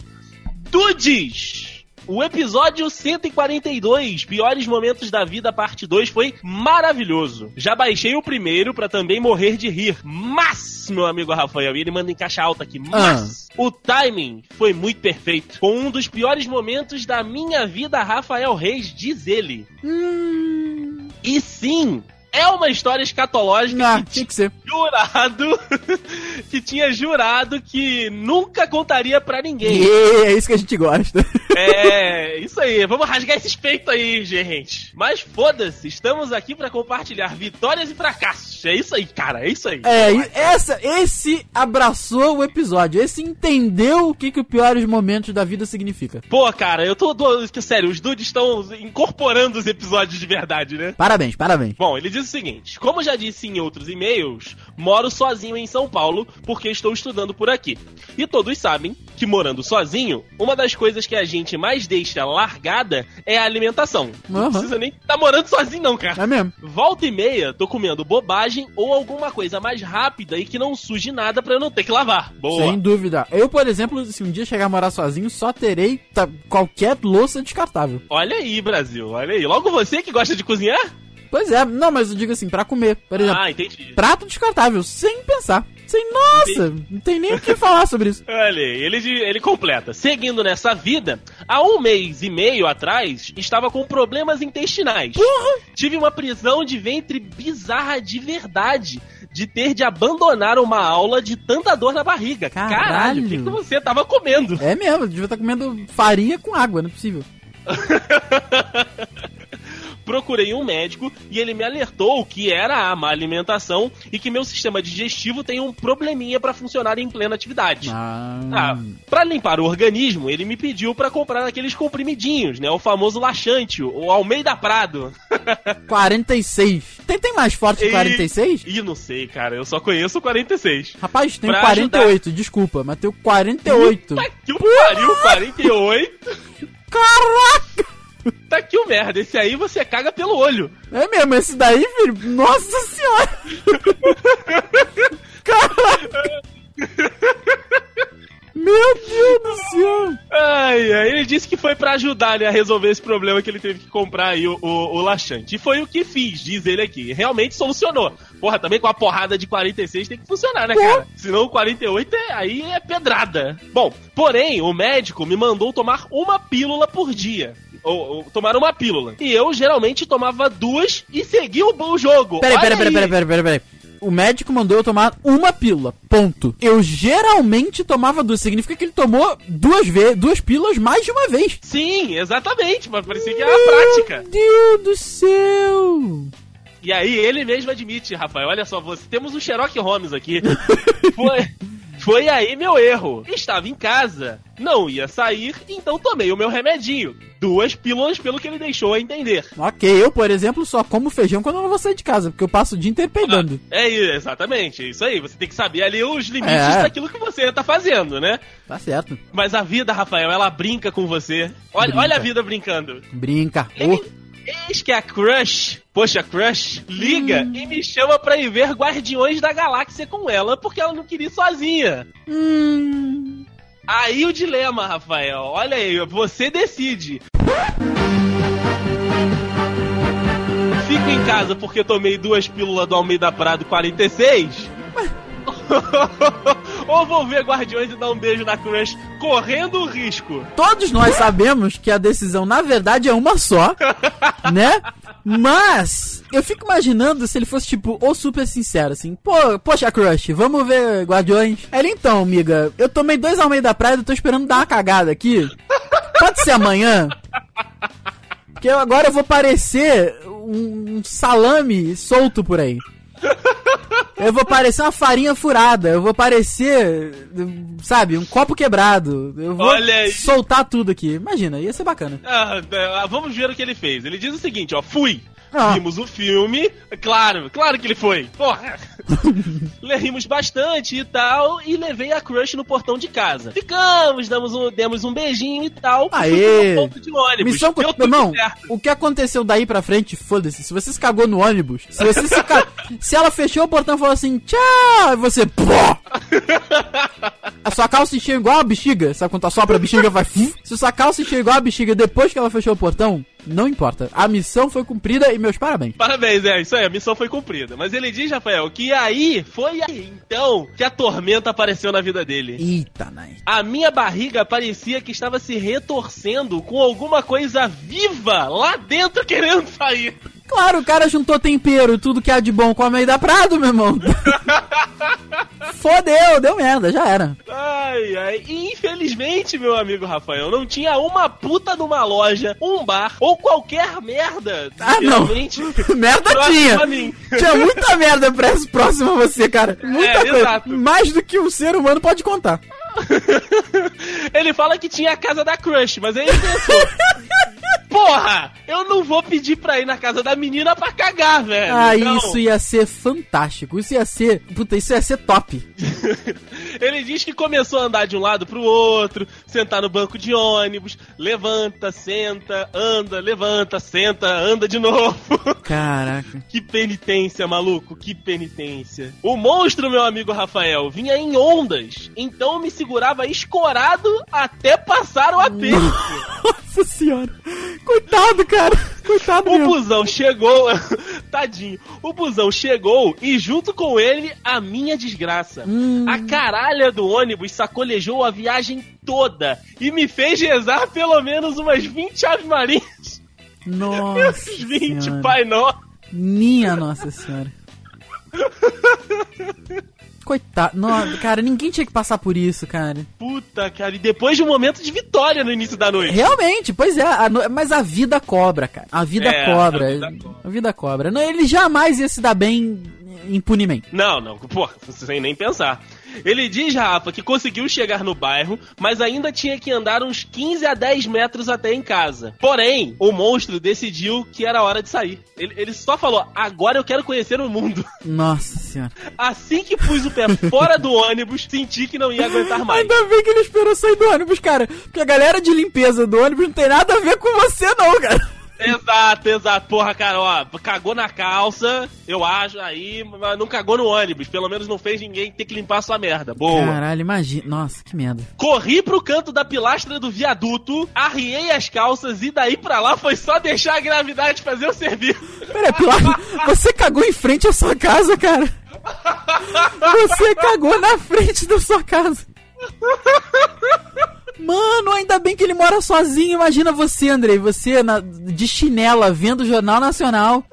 Dudes! O episódio 142, Piores Momentos da Vida, parte 2, foi maravilhoso. Já baixei o primeiro pra também morrer de rir. Mas, meu amigo Rafael, e ele manda em caixa alta aqui, mas o timing foi muito perfeito. Com um dos piores momentos da minha vida, Rafael Reis, diz ele. E sim, é uma história escatológica Ah, que tinha que ser. jurado que tinha jurado que nunca contaria pra ninguém. E é isso que a gente gosta. É, isso aí. Vamos rasgar esses peitos aí, gente. Mas foda-se, estamos aqui pra compartilhar vitórias e fracassos. É isso aí, cara, é isso aí. É, e essa, esse abraçou o episódio. Esse entendeu o que, que o piores momentos da vida significa. Pô, cara, eu tô. tô sério, os dudes estão incorporando os episódios de verdade, né? Parabéns, parabéns. Bom, ele diz o seguinte: como já disse em outros e-mails, moro sozinho em São Paulo porque estou estudando por aqui. E todos sabem que morando sozinho, uma das coisas que a gente mais deixa largada é a alimentação. Não Aham. precisa nem estar morando sozinho, não, cara. É mesmo. Volta e meia, tô comendo bobagem ou alguma coisa mais rápida e que não suje nada pra eu não ter que lavar. Boa. Sem dúvida. Eu, por exemplo, se um dia chegar a morar sozinho, só terei tá, qualquer louça descartável. Olha aí, Brasil, olha aí. Logo você que gosta de cozinhar? Pois é, não, mas eu digo assim, pra comer. Por exemplo, Ah, entendi. prato descartável, sem pensar. Sem, nossa, não tem nem o que falar sobre isso. Olha aí, ele, ele completa. Seguindo nessa vida, há um mês e meio atrás, estava com problemas intestinais. Tive uma prisão de ventre bizarra de verdade. De ter de abandonar uma aula de tanta dor na barriga. Caralho. O que, que você tava comendo? É mesmo, devia estar comendo farinha com água, não é possível. Procurei um médico e ele me alertou que era a má alimentação e que meu sistema digestivo tem um probleminha pra funcionar em plena atividade. Ah, Ah, pra limpar o organismo, ele me pediu pra comprar aqueles comprimidinhos, né? O famoso laxante, o Almeida Prado. 46. Tem, tem mais forte que E- 46? Ih, não sei, cara, eu só conheço o 46. Rapaz, tem Pra 48, desculpa, mas tem 48. Tá que pariu, 48. Caraca! Tá que o merda, esse aí você caga pelo olho. É mesmo, esse daí, filho, nossa senhora! Caraca! Meu Deus do céu! Ai, ai, ele disse que foi pra ajudar, né, a resolver esse problema que ele teve que comprar aí o, o, o laxante. E foi o que fiz, diz ele aqui. Realmente solucionou. Porra, também com a porrada de 46 tem que funcionar, né, cara? Senão o 48 é, aí é pedrada. Bom, porém, o médico me mandou tomar uma pílula por dia. Ou, ou tomar uma pílula. E eu geralmente tomava duas e seguia o, o jogo. Peraí, peraí, peraí, aí. peraí, peraí, peraí, peraí. o médico mandou eu tomar uma pílula. Ponto. Eu geralmente tomava duas. Significa que ele tomou duas vezes, duas pílulas mais de uma vez. Sim, exatamente. Mas parecia que era prática. Meu Deus do céu! E aí ele mesmo admite, Rafael, olha só, você temos um Sherlock Holmes aqui. Foi, foi aí meu erro. Estava em casa, não ia sair, então tomei o meu remedinho. Duas pílulas pelo que ele deixou a entender. Ok, eu, por exemplo, só como feijão quando eu não vou sair de casa, porque eu passo o dia inteiro peidando. É isso, exatamente, é isso aí. Você tem que saber ali os limites É. daquilo que você tá fazendo, né? Tá certo. Mas a vida, Rafael, ela brinca com você. Olha, Brinca. olha a vida brincando. Brinca. Oh, eis que a Crush, poxa, Crush, liga e me chama pra ir ver Guardiões da Galáxia com ela, porque ela não queria ir sozinha. hum, Aí o dilema, Rafael. Olha aí, você decide. Fico em casa porque tomei duas pílulas do Almeida Prado 46. Ou vou ver Guardiões e dar um beijo na Crush correndo o risco. todos nós sabemos que a decisão, na verdade, é uma só, né? Mas eu fico imaginando se ele fosse, tipo, ou super sincero, assim, pô, poxa, Crush, vamos ver Guardiões. Ele, então, amiga, eu tomei dois ao meio da praia e tô esperando dar uma cagada aqui. Pode ser amanhã? Que eu, agora eu vou parecer um salame solto por aí. Eu vou parecer uma farinha furada. Eu vou parecer, sabe, um copo quebrado. Eu vou soltar tudo aqui. Imagina, ia ser bacana. Ah, ah, vamos ver o que ele fez. Ele diz o seguinte, ó, fui. Ah. Vimos o filme, claro, claro que ele foi. Porra. Rimos bastante e tal, e levei a crush no portão de casa. Ficamos, damos um, demos um beijinho e tal. Aê. ponto de ônibus. Missão, Deu tudo certo. o que aconteceu daí pra frente, foda-se. Se você se cagou no ônibus, se você se ca... se ela fechou o portão e falou assim, tchau, e você, pô! A sua calça encheu igual a bexiga, sabe quando tu sopra a bexiga vai... Se sua calça encheu igual a bexiga depois que ela fechou o portão, não importa. A missão foi cumprida e meus parabéns. Parabéns, é, isso aí, a missão foi cumprida. Mas ele diz, Rafael, que aí, foi aí, então, que a tormenta apareceu na vida dele. Eita, nai. A minha barriga parecia que estava se retorcendo com alguma coisa viva lá dentro querendo sair. Claro, o cara juntou tempero, tudo que há de bom com a meio da Prado, meu irmão. Fodeu, deu merda, já era. Ai, ai. E infelizmente, meu amigo Rafael, não tinha uma puta numa loja, um bar ou qualquer merda. Ah, não. Merda tinha. Tinha muita merda pra- próximo a você, cara. Muita É, coisa. exato. Mais do que um ser humano pode contar. Ele fala que tinha a casa da crush, mas aí ele pensou. Porra, eu não vou pedir pra ir na casa da menina pra cagar, velho. Ah, Então, isso ia ser fantástico. Isso ia ser. Puta, isso ia ser top. Ele diz que começou a andar de um lado pro outro, sentar no banco de ônibus, levanta, senta, anda, levanta, senta, anda de novo. Caraca. que penitência, maluco, que penitência. O monstro, meu amigo Rafael, vinha em ondas, então me segurava escorado até passar o aperto. Nossa senhora. Coitado, cara. Coitado O mesmo. busão chegou, tadinho. O busão chegou e junto com ele a minha desgraça. Hum. A caralha do ônibus sacolejou a viagem toda e me fez rezar pelo menos umas 20 Ave Marias. Nossa. 20 senhora. Pai Nosso. Minha Nossa Senhora. Coitado. No, cara, ninguém tinha que passar por isso, cara. Puta, cara, e depois de um momento de vitória no início da noite. Realmente, pois é, a no- mas a vida cobra, cara. A vida É, cobra. a vida cobra. A vida cobra. Não, ele jamais ia se dar bem impunemente. Não, não, pô, sem nem pensar. Ele diz, Rafa, que conseguiu chegar no bairro, mas ainda tinha que andar uns 15 a 10 metros até em casa. Porém, o monstro decidiu que era hora de sair. Ele, ele só falou: agora eu quero conhecer o mundo. Nossa senhora. Assim que pus o pé fora do ônibus, senti que não ia aguentar mais. Ainda bem que ele esperou sair do ônibus, cara. Porque a galera de limpeza do ônibus não tem nada a ver com você, não, cara. Exato, exato. Porra, cara, ó, cagou na calça, eu acho, aí, mas não cagou no ônibus. Pelo menos não fez ninguém ter que limpar sua merda. Boa. Caralho, imagina. Nossa, que merda. Corri pro canto da pilastra do viaduto, arriei as calças e daí pra lá foi só deixar a gravidade fazer o serviço. Pera, Pilar, você cagou em frente à sua casa, cara. Você cagou na frente da sua casa. Mano, ainda bem que ele mora sozinho. Imagina você, Andrei, você na- de chinela vendo o Jornal Nacional.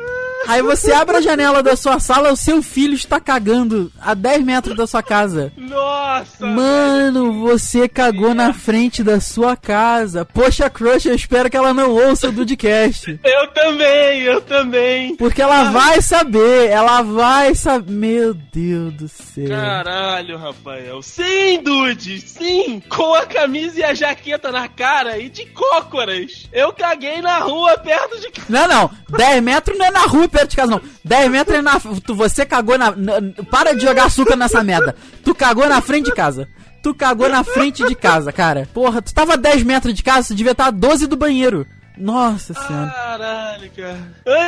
Aí você abre a janela da sua sala, o seu filho está cagando a 10 metros da sua casa. Nossa! Mano, você cagou na frente da sua casa. Poxa, Crush, eu espero que ela não ouça o Dudcast. Eu também, eu também. Porque ela vai saber, ela vai saber. Meu Deus do céu. Caralho, Rafael. Sim, Dude, sim. Com a camisa e a jaqueta na cara e de cócoras. Eu caguei na rua perto de casa. Não, não. 10 metros não é na rua perto de casa, não. 10 metros é na. Tu, você cagou na, na- Para de jogar açúcar nessa merda. Tu cagou na frente de casa. Tu cagou na frente de casa, cara. Porra, tu tava a 10 metros de casa, tu devia estar a 12 do banheiro. Nossa senhora. Caralho, cara.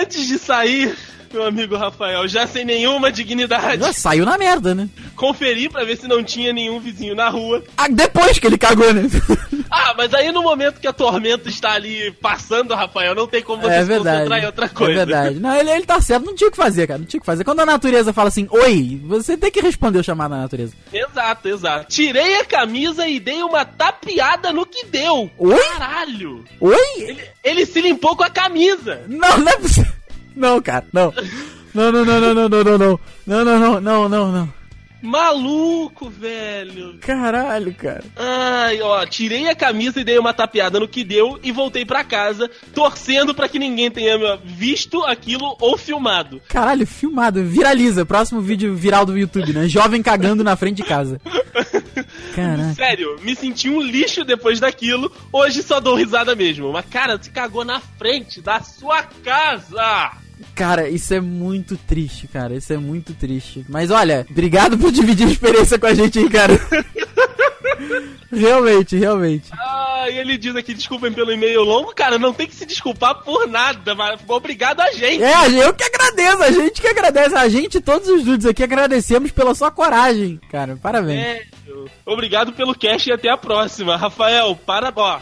Antes de sair, meu amigo Rafael, já sem nenhuma dignidade, Já saiu na merda, né? conferi pra ver se não tinha nenhum vizinho na rua. Ah, depois que ele cagou, né? Ah, mas aí no momento que a tormenta está ali passando, Rafael, não tem como você é se concentrar em verdade. outra coisa. É verdade. Não, ele, ele tá certo, não tinha o que fazer, cara. Não tinha o que fazer. Quando a natureza fala assim, oi, você tem que responder o chamado da natureza. Exato, exato. Tirei a camisa e dei uma tapeada no que deu. Oi? Caralho! Oi? Ele, ele se limpou com a camisa. Não, não é possível. Não, cara, não. Não, não, não, não, não, não, não, não. Não, não, não, não, não, não. Maluco, velho. Caralho, cara. Ai, ó, tirei a camisa e dei uma tapeada no que deu e voltei pra casa, torcendo pra que ninguém tenha visto aquilo ou filmado. Caralho, filmado. Viraliza. Próximo vídeo viral do YouTube, né? Jovem cagando na frente de casa. Caralho. Sério, me senti um lixo depois daquilo. Hoje só dou risada mesmo. Mas, cara, você cagou na frente da sua casa. Cara, isso é muito triste, cara. Isso é muito triste. Mas olha, obrigado por dividir a experiência com a gente aí, cara. realmente, realmente. Ah, e ele diz aqui, desculpem pelo e-mail longo. Cara, não tem que se desculpar por nada, mas obrigado a gente. É, eu que agradeço, a gente que agradece. A gente, todos os dudes aqui, agradecemos pela sua coragem, cara. Parabéns. É, obrigado pelo cast e até a próxima. Rafael, para, ó.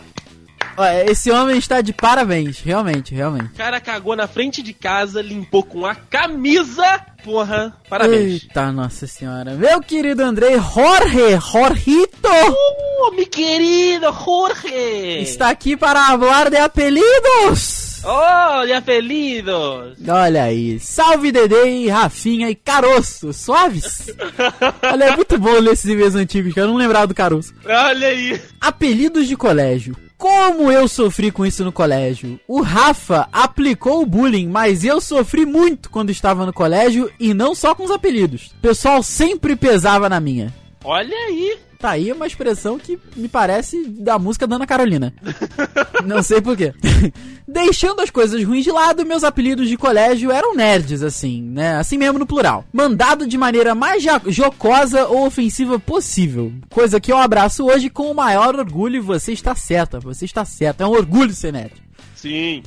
Esse homem está de parabéns, realmente, realmente. O cara cagou na frente de casa, limpou com a camisa. Porra, parabéns. Eita, nossa senhora. Meu querido Andrei Jorge, Jorgito, Oh, meu querido Jorge. está aqui para falar de apelidos. Olha, felidos. Olha aí, salve Dedê, Rafinha e Caroço, suaves? Olha, é muito bom ler esses e-mails antigos, que eu não lembrava do Caroço. Olha aí. Apelidos de colégio. Como eu sofri com isso no colégio? O Rafa aplicou o bullying, mas eu sofri muito quando estava no colégio e não só com os apelidos. O pessoal sempre pesava na minha. Olha aí. Tá aí uma expressão que me parece da música da Ana Carolina. Não sei porquê. Deixando as coisas ruins de lado, meus apelidos de colégio eram nerds, assim, né? Assim mesmo no plural. Mandado de maneira mais jocosa ou ofensiva possível. Coisa que eu abraço hoje com o maior orgulho e você está certa, você está certa. É um orgulho ser nerd. Sim.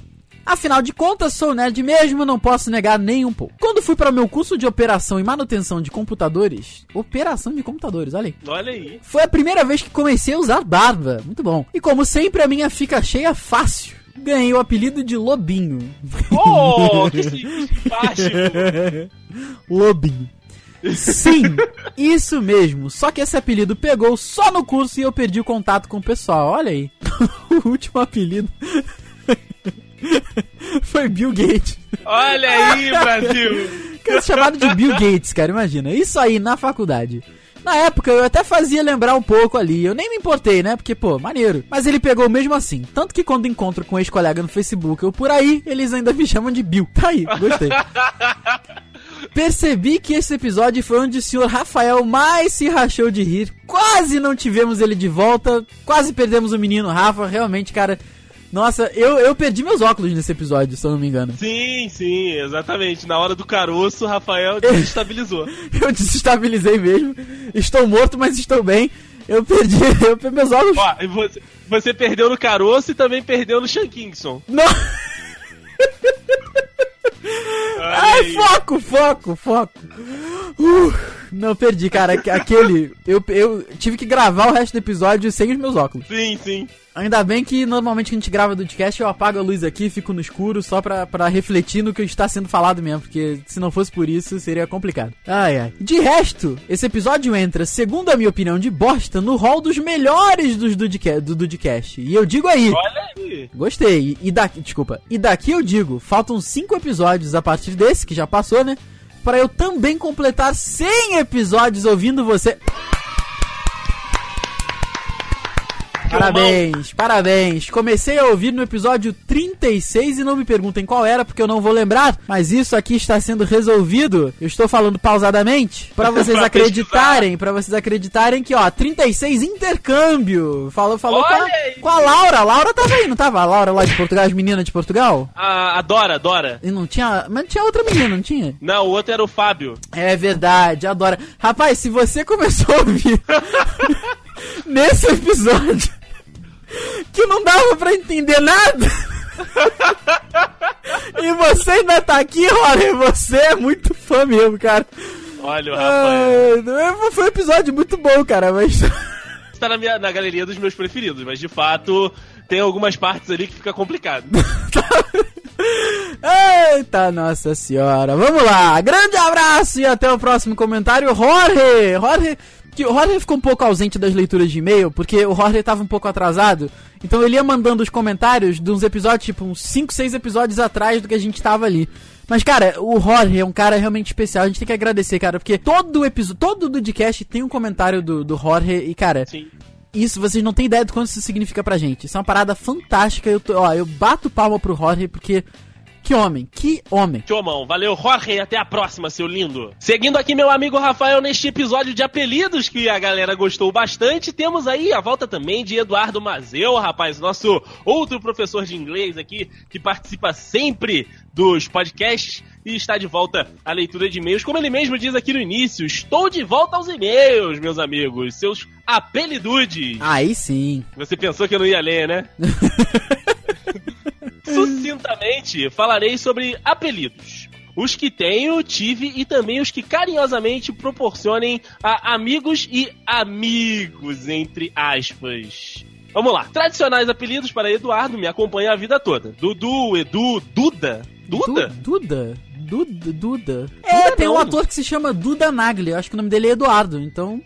Afinal de contas, sou nerd mesmo, não posso negar nem um pouco. Quando fui para o meu curso de operação e manutenção de computadores, operação de computadores, olha aí. Olha aí. Foi a primeira vez que comecei a usar barba. Muito bom. E como sempre, a minha fica cheia fácil. Ganhei o apelido de Lobinho. Oh, que simpático. Lobinho. Sim, isso mesmo. Só que esse apelido pegou só no curso e eu perdi o contato com o pessoal. Olha aí. o último apelido foi Bill Gates. Olha aí, Brasil. Cara, chamado de Bill Gates, cara, imagina. Isso aí na faculdade. Na época eu até fazia lembrar um pouco ali. Eu nem me importei, né? Porque, pô, maneiro. Mas ele pegou mesmo assim. Tanto que quando encontro com ex-colega no Facebook ou por aí, eles ainda me chamam de Bill. Tá aí, gostei. Percebi que esse episódio foi onde o senhor Rafael mais se rachou de rir. Quase não tivemos ele de volta. Quase perdemos o menino Rafa. Realmente, cara. Nossa, eu, eu perdi meus óculos nesse episódio, se eu não me engano. Sim, sim, exatamente. Na hora do caroço, o Rafael desestabilizou. Eu desestabilizei mesmo. Estou morto, mas estou bem. Eu perdi, eu perdi meus óculos. Ó, você, você perdeu no caroço e também perdeu no Sean Kingston. Não. Ai, foco, foco, foco. Uh, não, perdi, cara. Aque- Aquele. Eu, eu tive que gravar o resto do episódio sem os meus óculos. Sim, sim. Ainda bem que normalmente que a gente grava do podcast, eu apago a luz aqui, fico no escuro só pra, pra refletir no que está sendo falado mesmo, porque se não fosse por isso seria complicado. Ai, ai. De resto, esse episódio entra, segundo a minha opinião de bosta, no hall dos melhores dos do Dudcast. E eu digo aí, Olha aí. Gostei. E daqui, desculpa. E daqui eu digo, faltam cinco episódios a partir desse, que já passou, né? Pra eu também completar 100 episódios ouvindo você. Parabéns, parabéns. Comecei a ouvir no episódio 36 e não me perguntem qual era porque eu não vou lembrar, mas isso aqui está sendo resolvido. Eu estou falando pausadamente para vocês Pra acreditarem, para vocês acreditarem que ó, 36 intercâmbio. Falou, falou com a, com a Laura. A Laura tava aí, não tava? A Laura lá de Portugal, as meninas de Portugal? A, a Dora, Dora. E não tinha, mas tinha outra menina, não tinha? Não, o outro era o Fábio. É verdade, adora. Rapaz, se você começou a ouvir nesse episódio que não dava pra entender nada. e você ainda tá aqui, Rory, você é muito fã mesmo, cara. Olha o Rafael. Ah, foi um episódio muito bom, cara, mas. Tá na, minha, na galeria dos meus preferidos, mas de fato tem algumas partes ali que fica complicado. Eita, nossa senhora. Vamos lá. Grande abraço e até o próximo comentário. Jorge! Jorge. Que o Jorge ficou um pouco ausente das leituras de e-mail, porque o Jorge tava um pouco atrasado. Então ele ia mandando os comentários de uns episódios, tipo, uns 5, 6 episódios atrás do que a gente tava ali. Mas, cara, o Jorge é um cara realmente especial. A gente tem que agradecer, cara, porque todo episódio, todo do podcast tem um comentário do, do Jorge e, cara, Sim. isso vocês não têm ideia do quanto isso significa pra gente. Isso é uma parada fantástica. Eu, tô, ó, eu bato palma pro Jorge porque. Que homem, que homem. Tchomão, valeu, Jorge, e até a próxima, seu lindo. Seguindo aqui meu amigo Rafael neste episódio de apelidos que a galera gostou bastante, temos aí a volta também de Eduardo Mazeu, rapaz, nosso outro professor de inglês aqui, que participa sempre dos podcasts e está de volta à leitura de e-mails. Como ele mesmo diz aqui no início, estou de volta aos e-mails, meus amigos, seus apelidudes. Aí sim. Você pensou que eu não ia ler, né? Sucintamente, falarei sobre apelidos. Os que tenho, tive e também os que carinhosamente proporcionem a amigos e amigos, entre aspas. Vamos lá. Tradicionais apelidos para Eduardo me acompanham a vida toda. Dudu, Edu, Duda. Duda? Du- Duda? Duda? Duda? É, tem um não. ator que se chama Duda Nagli. Eu acho que o nome dele é Eduardo. Então,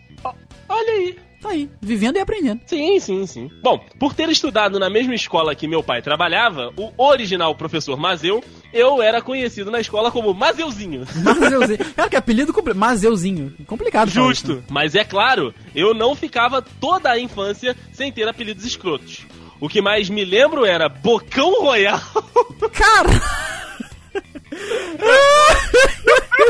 Olha aí. Tá aí. Vivendo e aprendendo. Sim, sim, sim. Bom, por ter estudado na mesma escola que meu pai trabalhava, o original professor Mazeu, eu era conhecido na escola como Mazeuzinho. Mazeuzinho. Cara, que apelido complicado. Mazeuzinho. Complicado. falar isso, Justo. Mas é claro, eu não ficava toda a infância sem ter apelidos escrotos. O que mais me lembro era Bocão Royal. né? Cara!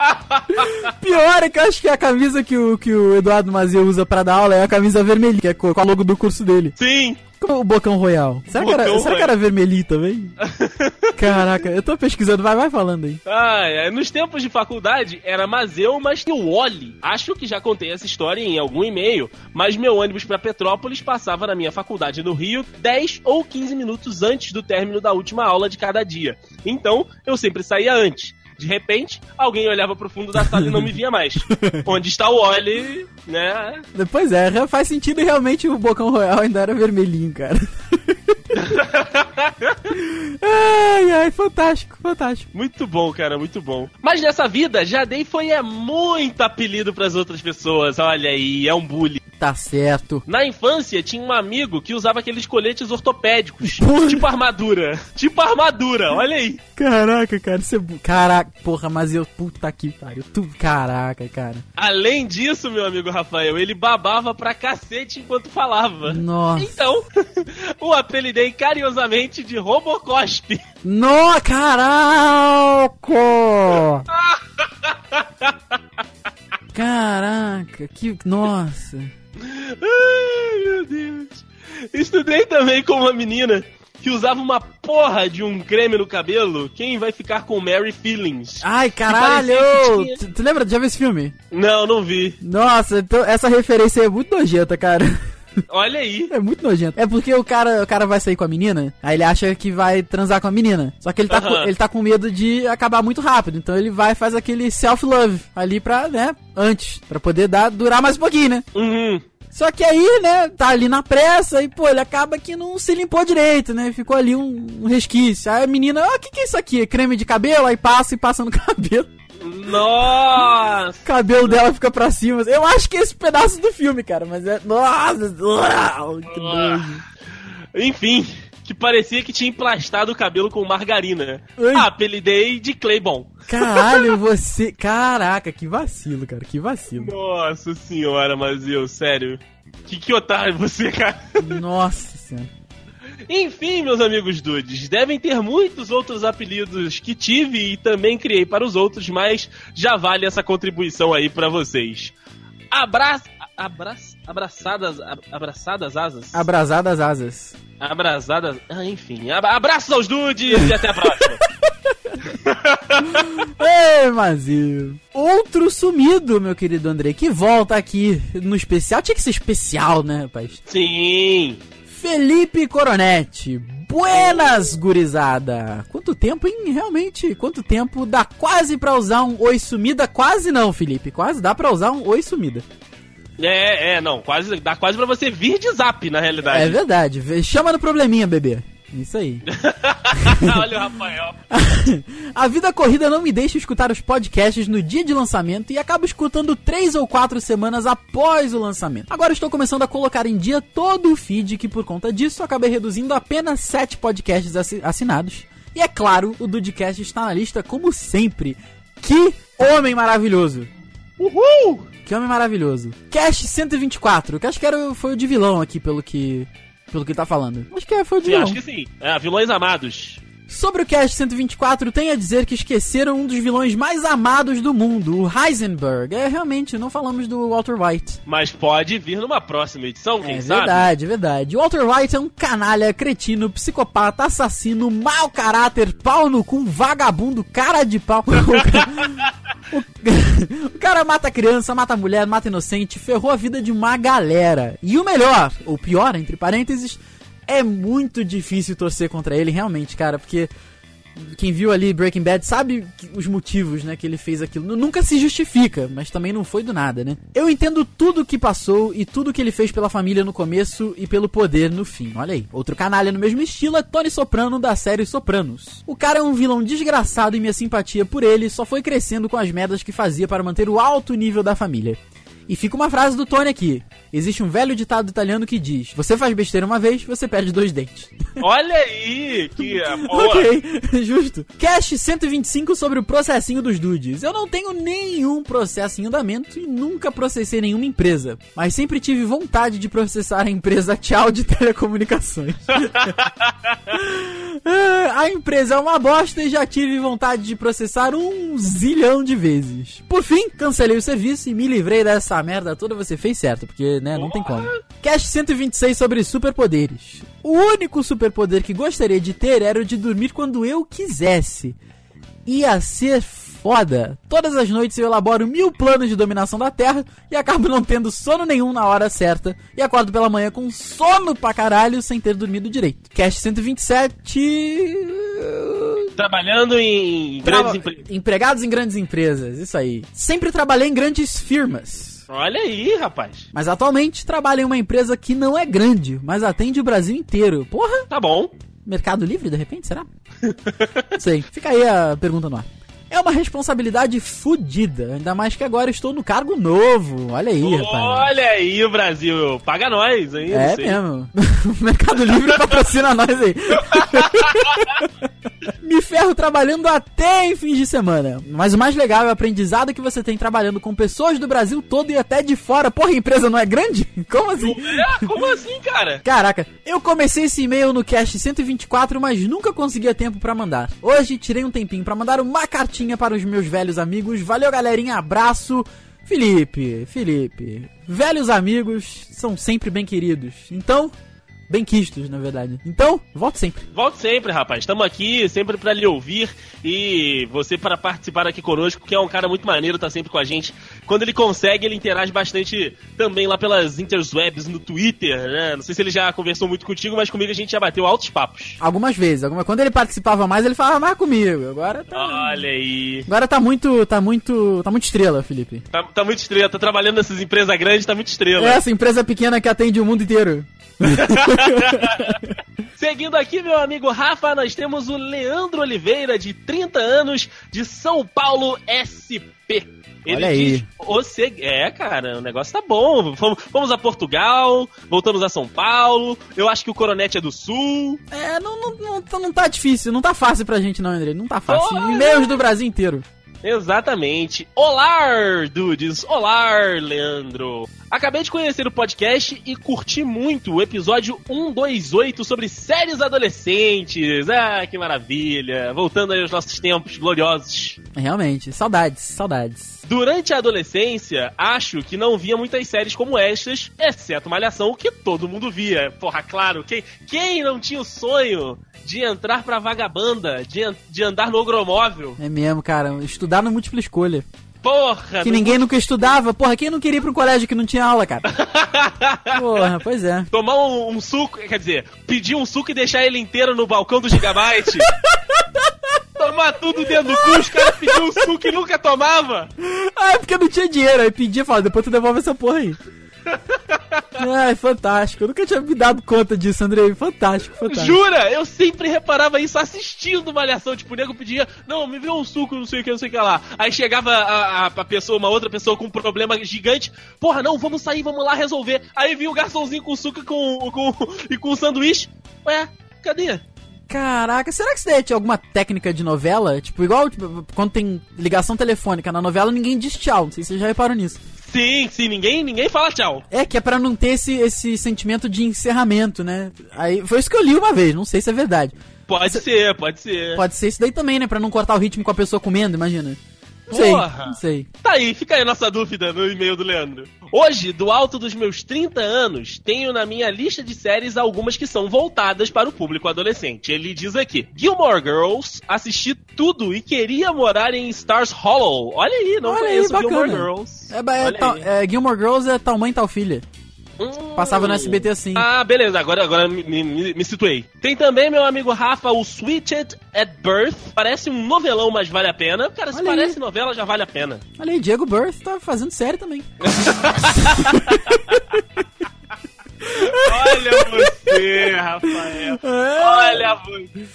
Pior é que eu acho que a camisa que o, que o Eduardo Mazia usa pra dar aula é a camisa vermelhinha, que é com a logo do curso dele. Sim. Como o Bocão Royal. Será, que, era, Bocão será que era vermelhinho também? Caraca, eu tô pesquisando, vai, vai falando aí. Ah, é. Nos tempos de faculdade era Mazeu, mas tem o Oli. Acho que já contei essa história em algum e-mail, mas meu ônibus pra Petrópolis passava na minha faculdade no Rio 10 ou 15 minutos antes do término da última aula de cada dia. Então, eu sempre saía antes. De repente, alguém olhava pro fundo da sala e não me via mais. Onde está o Oli, né? Pois é, faz sentido realmente o Bocão Royal ainda era vermelhinho, cara. ai, ai, fantástico, fantástico. Muito bom, cara, muito bom. Mas nessa vida, já dei foi é muito apelido pras outras pessoas. Olha aí, é um bullying. Tá certo. Na infância, tinha um amigo que usava aqueles coletes ortopédicos. Porra. tipo armadura. Tipo armadura, olha aí. Caraca, cara, isso é. Caraca, porra, mas eu. Puta que pariu. Tu... Caraca, cara. Além disso, meu amigo Rafael, ele babava pra cacete enquanto falava. Nossa. Então, o apelidei carinhosamente de Robocosp. No, caraca! Caraca, que. Nossa. Ai, meu Deus. Estudei também com uma menina que usava uma porra de um creme no cabelo. Quem vai ficar com Mary Feelings? Ai, caralho! tinha- Tu, tu lembra? Já viu esse filme? Não, não vi. Nossa, então essa referência é muito nojenta, cara. Olha aí. É muito nojento. É porque o cara, o cara vai sair com a menina, aí ele acha que vai transar com a menina. Só que ele tá, com, ele tá com medo de acabar muito rápido. Então ele vai e faz aquele self-love ali pra, né, antes. Pra poder dar, durar mais um pouquinho, né? Uhum. Só que aí, né, tá ali na pressa e, pô, ele acaba que não se limpou direito, né? Ficou ali um, um resquício. Aí a menina, ah, o que que é isso aqui? É creme de cabelo? Aí passa e passa no cabelo. Nossa! O cabelo dela fica pra cima. Eu acho que é esse pedaço do filme, cara, mas é. Nossa! uau, Que nojo. Enfim, que parecia que tinha emplastado o cabelo com margarina. Oi. Ah, apelidei de Claybon. Caralho, você. Caraca, que vacilo, cara. Que vacilo. Nossa senhora, mas eu, sério. Que, que otário você, cara. Nossa senhora. Enfim, meus amigos dudes, devem ter muitos outros apelidos que tive e também criei para os outros, mas já vale essa contribuição aí para vocês. Abra... Abra... Abraçadas... ab- Abraçadas asas? Abrasadas asas. Abraçadas... Ah, enfim. Ab- Abraços aos dudes e até a próxima. Ei, Mazio. Outro sumido, meu querido André, que volta aqui no especial. Tinha que ser especial, né, rapaz? Sim. Felipe Coronetti. Buenas, gurizada. Quanto tempo, hein? Realmente, quanto tempo dá quase pra usar um oi sumida? Quase não, Felipe. Quase dá pra usar um oi sumida. É, é, não. Quase, dá quase pra você vir de zap, na realidade. É verdade. Chama no probleminha, bebê. Isso aí. Olha o Rafael. A vida corrida não me deixa escutar os podcasts no dia de lançamento e acabo escutando três ou quatro semanas após o lançamento. Agora estou começando a colocar em dia todo o feed que por conta disso acabei reduzindo apenas sete podcasts assi- assinados. E é claro, o Dudcast está na lista como sempre. Que homem maravilhoso! Uhul! Que homem maravilhoso. Cast 124, que acho que era, foi o de vilão aqui, pelo que pelo que tá falando. Acho que é, foi o de Sim, vilão. acho que sim. É, vilões amados. Sobre o Cast 124, tem a dizer que esqueceram um dos vilões mais amados do mundo, o Heisenberg. É, realmente, não falamos do Walter White. Mas pode vir numa próxima edição, quem é sabe? verdade, é verdade. O Walter White é um canalha, cretino, psicopata, assassino, mau caráter, pau no cu, vagabundo, cara de pau. O, o cara mata criança, mata mulher, mata inocente, ferrou a vida de uma galera. E o melhor, ou pior, entre parênteses, é muito difícil torcer contra ele, realmente, cara, porque quem viu ali Breaking Bad sabe os motivos, né, que ele fez aquilo. Nu- Nunca se justifica, mas também não foi do nada, né? Eu entendo tudo o que passou e tudo que ele fez pela família no começo e pelo poder no fim. Olha aí. Outro canalha no mesmo estilo é Tony Soprano da série Sopranos. O cara é um vilão desgraçado e minha simpatia por ele só foi crescendo com as merdas que fazia para manter o alto nível da família. E fica uma frase do Tony aqui. Existe um velho ditado italiano que diz: Você faz besteira uma vez, você perde dois dentes. Olha aí, que ah, boa. Ok, justo. Cash 125 sobre o processinho dos dudes. Eu não tenho nenhum processo em andamento e nunca processei nenhuma empresa. Mas sempre tive vontade de processar a empresa Tchau de Telecomunicações. Ah, a empresa é uma bosta e já tive vontade de processar um zilhão de vezes. Por fim, cancelei o serviço e me livrei dessa merda toda. Você fez certo, porque, né, não tem como. Cash 126 sobre superpoderes. O único superpoder que gostaria de ter era o de dormir quando eu quisesse. Ia ser foda. Todas as noites eu elaboro mil planos de dominação da Terra e acabo não tendo sono nenhum na hora certa. E acordo pela manhã com sono pra caralho sem ter dormido direito. Cash 127. Trabalhando em grandes empresas. Empregados em grandes empresas, isso aí. Sempre trabalhei em grandes firmas. Olha aí, rapaz. Mas atualmente trabalho em uma empresa que não é grande, mas atende o Brasil inteiro. Porra, Tá bom. Mercado Livre, de repente, será? Não sei. Fica aí a pergunta no ar. É uma responsabilidade fodida, ainda mais que agora estou no cargo novo. Olha aí, rapaz. Olha aí, o Brasil. Paga nós aí. É não sei. mesmo. O Mercado Livre patrocina nós aí. Me ferro trabalhando até em fins de semana. Mas o mais legal é o aprendizado que você tem trabalhando com pessoas do Brasil todo e até de fora. Porra, a empresa não é grande? Como assim? É, como assim, cara? Caraca, eu comecei esse e-mail no cast 124, mas nunca conseguia tempo pra mandar. Hoje tirei um tempinho pra mandar uma cartinha para os meus velhos amigos. Valeu, galerinha, abraço. Felipe, Felipe, velhos amigos são sempre bem queridos. Então, bem quistos, na verdade. Então, volto sempre. Volte sempre, rapaz. Estamos aqui sempre pra lhe ouvir e você para participar aqui conosco, que é um cara muito maneiro, tá sempre com a gente. Quando ele consegue, ele interage bastante também lá pelas interwebs no Twitter, né? Não sei se ele já conversou muito contigo, mas comigo a gente já bateu altos papos. Algumas vezes, alguma... quando ele participava mais, ele falava mais comigo. Agora tá. Olha aí. Agora tá muito. tá muito. tá muito estrela, Felipe. Tá, tá muito estrela, tá trabalhando nessas empresas grandes, tá muito estrela. É essa empresa pequena que atende o mundo inteiro. Seguindo aqui, meu amigo Rafa, nós temos o Leandro Oliveira, de 30 anos, de São Paulo, SP. Ele Olha aí. diz o seg... É, cara, o negócio tá bom. Fomos, fomos a Portugal, voltamos a São Paulo. Eu acho que o Coronete é do Sul. É, não, não, não, tá- não tá difícil, não tá fácil pra gente não, André. Não tá fácil. E-mails do Brasil inteiro. Exatamente. Olá, dudes. Olá, Leandro. Acabei de conhecer o podcast e curti muito o episódio 128 sobre séries adolescentes. Ah, que maravilha. Voltando aí aos nossos tempos gloriosos. Realmente, saudades, saudades. Durante a adolescência, acho que não via muitas séries como estas, exceto Malhação, que todo mundo via. Porra, claro, quem, quem não tinha o sonho de entrar pra vagabanda, de, de andar no ogromóvel? É mesmo, cara. Estudar no múltipla escolha. Porra! Que ninguém nunca estudava. Porra, quem não queria ir pra um colégio que não tinha aula, cara? Porra, pois é. Tomar um, um suco, quer dizer, pedir um suco e deixar ele inteiro no balcão do Gigabyte. Tomar tudo dentro do cu, os caras pediam um suco e nunca tomava. Ah, é porque não tinha dinheiro. Aí pedia e falava, depois tu devolve essa porra aí. Ai, fantástico. Eu nunca tinha me dado conta disso, Andrei. Fantástico, fantástico. Jura? Eu sempre reparava isso assistindo Malhação. Tipo, o nego pedia, não, me vê um suco, não sei o que, não sei o que lá. Aí chegava a, a, a pessoa, uma outra pessoa com um problema gigante. Porra, não, vamos sair, vamos lá resolver. Aí vinha o garçomzinho com suco e com, com, e com sanduíche. Ué, cadê? Caraca, será que isso daí tinha alguma técnica de novela? Tipo, igual tipo, quando tem ligação telefônica na novela, ninguém diz tchau. Não sei se vocês já reparam nisso. Sim, sim, ninguém, ninguém fala tchau. É, que é pra não ter esse, esse sentimento de encerramento, né? Aí, foi isso que eu li uma vez, não sei se é verdade. Pode ser, pode ser. Pode ser isso daí também, né? Pra não cortar o ritmo com a pessoa comendo, imagina. Sei, Porra. sei. Tá aí, fica aí a nossa dúvida no e-mail do Leandro. Hoje, do alto dos meus 30 anos, tenho na minha lista de séries algumas que são voltadas para o público adolescente. Ele diz aqui: Gilmore Girls, assisti tudo e queria morar em Stars Hollow. Olha aí, não Olha aí, conheço bacana. Gilmore Girls. É, é, tal- aí. é, Gilmore Girls é tal mãe, tal filha. Hum. Passava no SBT assim. Ah, beleza, agora, agora me, me, me situei. Tem também meu amigo Rafa, o Switched at Birth. Parece um novelão, mas vale a pena. Cara, se Olha aí. parece novela, já vale a pena. Olha aí, Diego Birth tá fazendo série também. Olha você, Rafael. Olha você.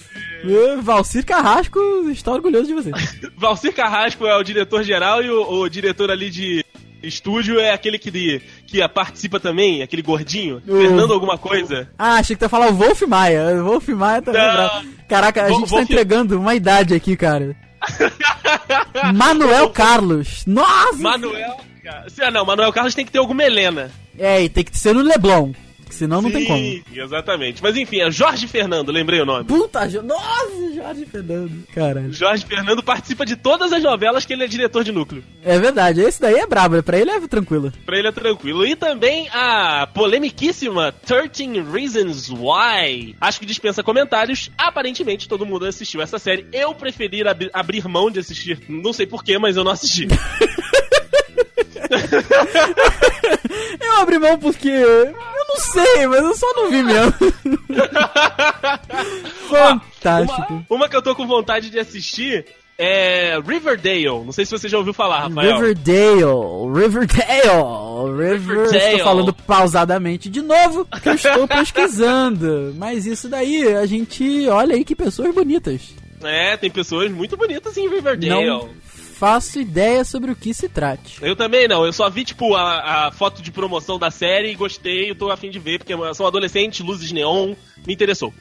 É, Valcir Carrasco está orgulhoso de você. Valcir Carrasco é o diretor-geral e o, o diretor ali de estúdio é aquele que, que participa também, aquele gordinho. O- Fernando alguma coisa. Ah, achei que tu ia falar o Wolf Maia. O Wolf Maia tá Não. lembrado. Caraca, a Vol- gente tá Wolf- entregando uma idade aqui, cara. Manuel Carlos. Nossa! Manuel. Ah, não, Manuel Carlos tem que ter alguma Helena. É, e tem que ser no Leblon. Senão não tem como. Sim, Exatamente. Mas enfim, é Jorge Fernando, lembrei o nome. Puta, Jo- nossa, Jorge Fernando. Caralho. Jorge Fernando participa de todas as novelas que ele é diretor de núcleo. É verdade, esse daí é brabo, pra ele é tranquilo. Pra ele é tranquilo. E também a polemiquíssima 13 Reasons Why. Acho que dispensa comentários. Aparentemente todo mundo assistiu essa série. Eu preferi ab- abrir mão de assistir. Não sei porquê, mas eu não assisti. Eu abri mão porque. Eu não sei, mas eu só não vi mesmo. Fantástico. Uma, uma que eu tô com vontade de assistir é Riverdale. Não sei se você já ouviu falar, Rafael. Riverdale, Riverdale, River. Riverdale. Estou falando pausadamente de novo, que eu estou pesquisando. Mas isso daí, a gente. Olha aí que pessoas bonitas. É, tem pessoas muito bonitas em Riverdale. Não faço ideia sobre o que se trate. Eu também não, eu só vi, tipo, a, a foto de promoção da série e gostei, eu tô afim de ver, porque são adolescentes, luzes neon, me interessou.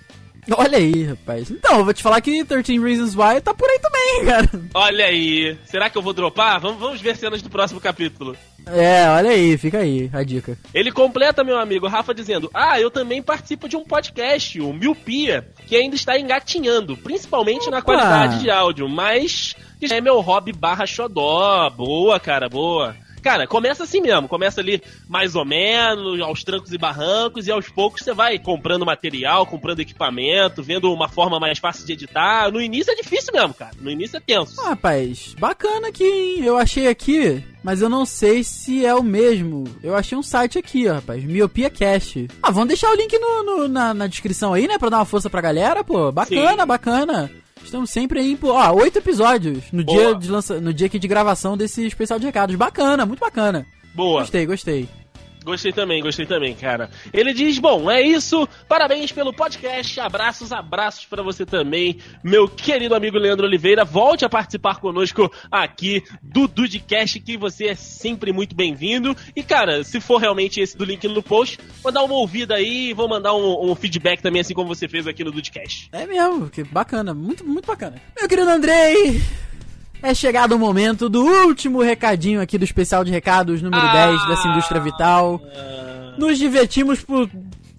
Olha aí, rapaz. Então, eu vou te falar que 13 Reasons Why tá por aí também, cara. Olha aí, será que eu vou dropar? Vamos, vamos ver cenas do próximo capítulo. É, olha aí, fica aí a dica. Ele completa, meu amigo Rafa, dizendo: Ah, eu também participo de um podcast, o Miopia, que ainda está engatinhando, principalmente na Opa! qualidade de áudio, mas é meu hobby barra xodó. Boa, cara, boa. Cara, começa assim mesmo, começa ali mais ou menos, aos trancos e barrancos, e aos poucos você vai comprando material, comprando equipamento, vendo uma forma mais fácil de editar. No início é difícil mesmo, cara. No início é tenso. Ah, rapaz, bacana aqui, hein? Eu achei aqui, mas eu não sei se é o mesmo. Eu achei um site aqui, ó, rapaz. Miopia Cast. Ah, vamos deixar o link no, no- na, na descrição aí, né? Pra dar uma força pra galera, pô. Bacana, Sim. bacana. Estamos sempre aí, pô. Ó, oito episódios no Boa. dia, de lança, no dia aqui de gravação desse especial de recados. Bacana, muito bacana. Boa. Gostei, gostei. Gostei também, gostei também, cara. Ele diz: Bom, é isso. Parabéns pelo podcast. Abraços, abraços para você também, meu querido amigo Leandro Oliveira. Volte a participar conosco aqui do Dudcast, que você é sempre muito bem-vindo. E, cara, se for realmente esse do link no post, vou dar uma ouvida aí e vou mandar um, um, feedback também, assim como você fez aqui no Dudcast. É mesmo, que bacana, muito, muito bacana. Meu querido Andrei, é chegado o momento do último recadinho aqui do especial de recados número ah, 10 dessa indústria vital. Nos divertimos por.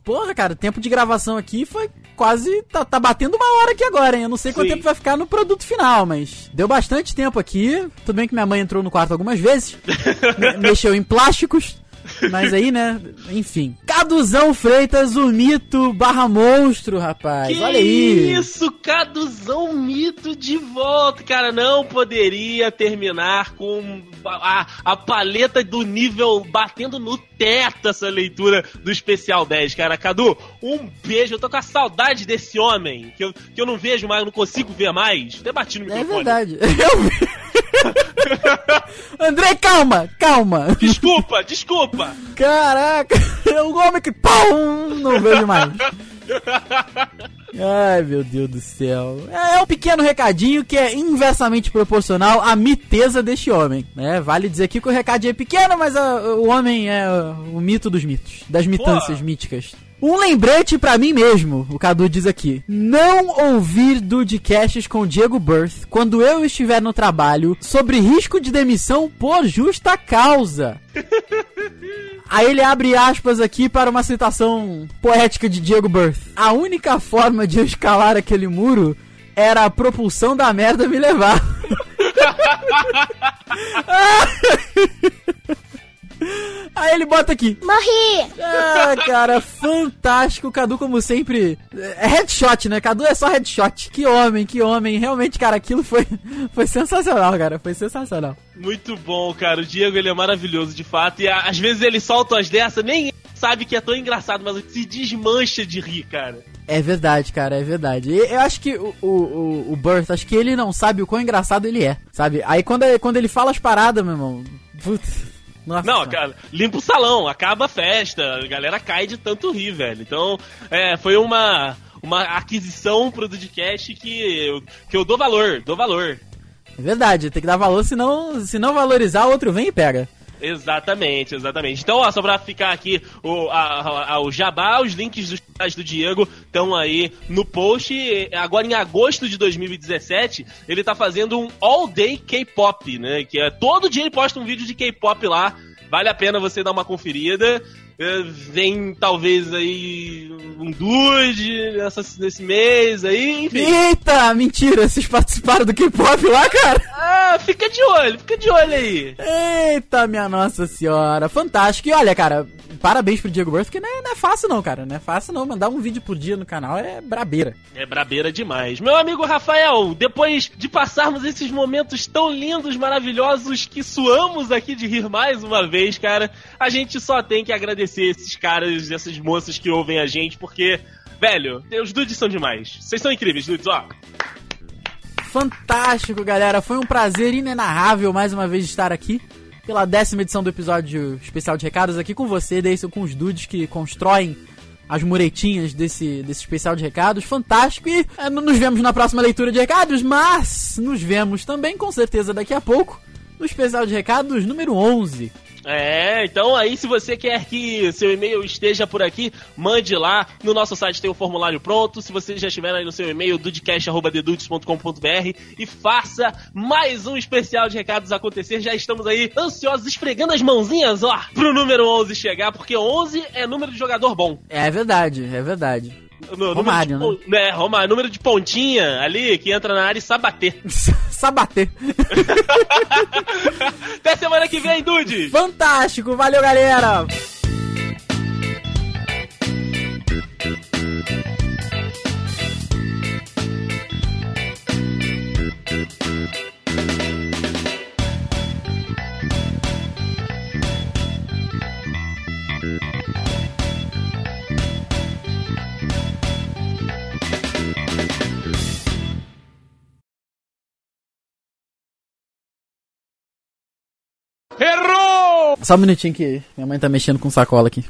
Porra, cara, tempo de gravação aqui foi quase. Tá, tá batendo uma hora aqui agora, hein? Eu não sei quanto Sim. tempo vai ficar no produto final, mas deu bastante tempo aqui. Tudo bem que minha mãe entrou no quarto algumas vezes, mexeu em plásticos. Mas aí, né? Enfim. Caduzão Freitas, o mito barra monstro, rapaz. Que Olha aí. Isso, Caduzão mito de volta. Cara, não poderia terminar com a, a paleta do nível batendo no teto essa leitura do Especial 10, cara. Cadu, um beijo. Eu tô com a saudade desse homem que eu, que eu não vejo mais, não consigo ver mais. Até bati no é microfone. É verdade. Eu... André, calma, calma. Desculpa, desculpa. Caraca, é um homem que. Pum, não vejo mais. Ai, meu Deus do céu. É, é um pequeno recadinho que é inversamente proporcional à miteza deste homem. Né? Vale dizer aqui que o recadinho é pequeno, mas a, o homem é o mito dos mitos, das mitâncias Pô. míticas. Um lembrete para mim mesmo, o Cadu diz aqui. Não ouvir Dudecasts com Diego Birth quando eu estiver no trabalho sobre risco de demissão por justa causa. Aí ele abre aspas aqui para uma citação poética de Diego Birth. A única forma de eu escalar aquele muro era a propulsão da merda me levar. Aí ele bota aqui. Morri! Ah, cara, fantástico. O Cadu, como sempre. É headshot, né? Cadu é só headshot. Que homem, que homem. Realmente, cara, aquilo foi, foi sensacional, cara. Foi sensacional. Muito bom, cara. O Diego, ele é maravilhoso, de fato. E às vezes ele solta as dessas, nem sabe que é tão engraçado, mas se desmancha de rir, cara. É verdade, cara, é verdade. Eu acho que o, o, o Burt, acho que ele não sabe o quão engraçado ele é, sabe? Aí quando, quando ele fala as paradas, meu irmão. Putz, nossa. Não, cara, limpa o salão, acaba a festa, a galera cai de tanto rir, velho. Então, é, foi uma, uma aquisição pro Dudcast que, eu, que eu dou valor, dou valor. É verdade, tem que dar valor, senão, se não valorizar, outro vem e pega. Exatamente, exatamente. Então, ó, só pra ficar aqui o, a, a, o jabá, os links dos canais do Diego estão aí no post. Agora, em agosto de 2017, ele tá fazendo um All Day K-Pop, né? Que é todo dia ele posta um vídeo de K-Pop lá. Vale a pena você dar uma conferida. Vem talvez aí um dude nessa, nesse mês aí, enfim. Eita, mentira, vocês participaram do K-pop lá, cara? Ah, fica de olho, fica de olho aí. Eita, minha nossa senhora, fantástico. E olha, cara, parabéns pro Diego Burst, que não é, não é, fácil não, cara, não é fácil não. Mandar um vídeo por dia no canal é brabeira. É brabeira demais. Meu amigo Rafael, depois de passarmos esses momentos tão lindos, maravilhosos, que suamos aqui de rir mais uma vez, cara, a gente só tem que agradecer esses caras, essas moças que ouvem a gente, porque, velho, os dudes são demais. Vocês são incríveis, dudes, ó. Fantástico, galera. Foi um prazer inenarrável mais uma vez estar aqui pela décima edição do episódio especial de recados aqui com você, desse com os dudes que constroem as muretinhas desse, desse especial de recados. Fantástico. E é, nos vemos na próxima leitura de recados, mas nos vemos também, com certeza, daqui a pouco, no especial de recados número 11. É, então aí se você quer que seu e-mail esteja por aqui, mande lá. No nosso site tem o formulário pronto. Se você já estiver aí no seu e-mail, dudecast.dedudes.com.br e faça mais um especial de recados acontecer. Já estamos aí ansiosos, esfregando as mãozinhas, ó, pro número 11 chegar, porque 11 é número de jogador bom. É verdade, é verdade. No, Romário, número de, né? É, Romário, número de pontinha ali que entra na área e sabater. sabater. Até semana que vem, Dude! Fantástico, valeu galera! Só um minutinho que minha mãe tá mexendo com sacola aqui.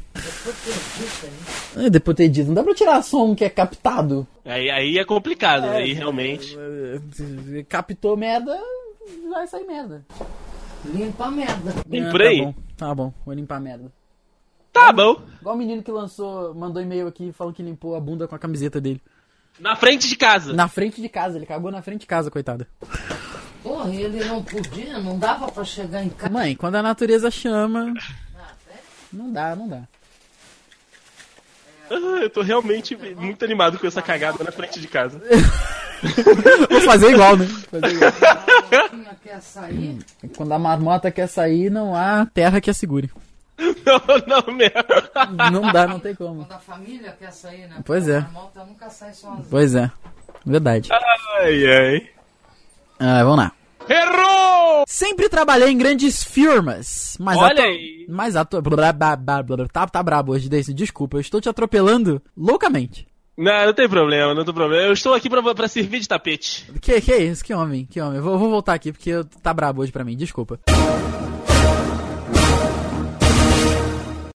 É, depois ter dito, não dá pra tirar som que é captado. Aí, aí é complicado, aí realmente. É, Captou merda, vai sair merda. Limpa a merda. Tem Ah, por aí? Tá bom, tá bom, vou limpar a merda. Tá bom. Igual o menino que lançou, mandou e-mail aqui falando que limpou a bunda com a camiseta dele. Na frente de casa. Na frente de casa, ele cagou na frente de casa, coitado. Porra, ele não podia, não dava pra chegar em casa. Mãe, quando a natureza chama. Não dá, não dá. Ah, Eu tô realmente muito animado com essa cagada na frente de casa. Vou fazer igual, né? Fazer igual. A Roquinha quer sair, Quando a marmota quer sair, não há terra que a segure. Não, não mesmo. Não dá, não tem como. quando a família quer sair, né? Pois Porque é. A marmota nunca sai sozinha. Pois é. Verdade. Ai, ai. Ah, vamos lá. Errou! Sempre trabalhei em grandes firmas, mas Olha atu- aí. Mas atu... blá, blá, blá, blá, tá, tá brabo hoje, Daisy. Desculpa, eu estou te atropelando loucamente. Não, não tem problema, não tem problema. Eu estou aqui pra, pra servir de tapete. Que, que isso? Que homem, que homem. Eu vou, vou voltar aqui porque eu- tá brabo hoje pra mim, desculpa.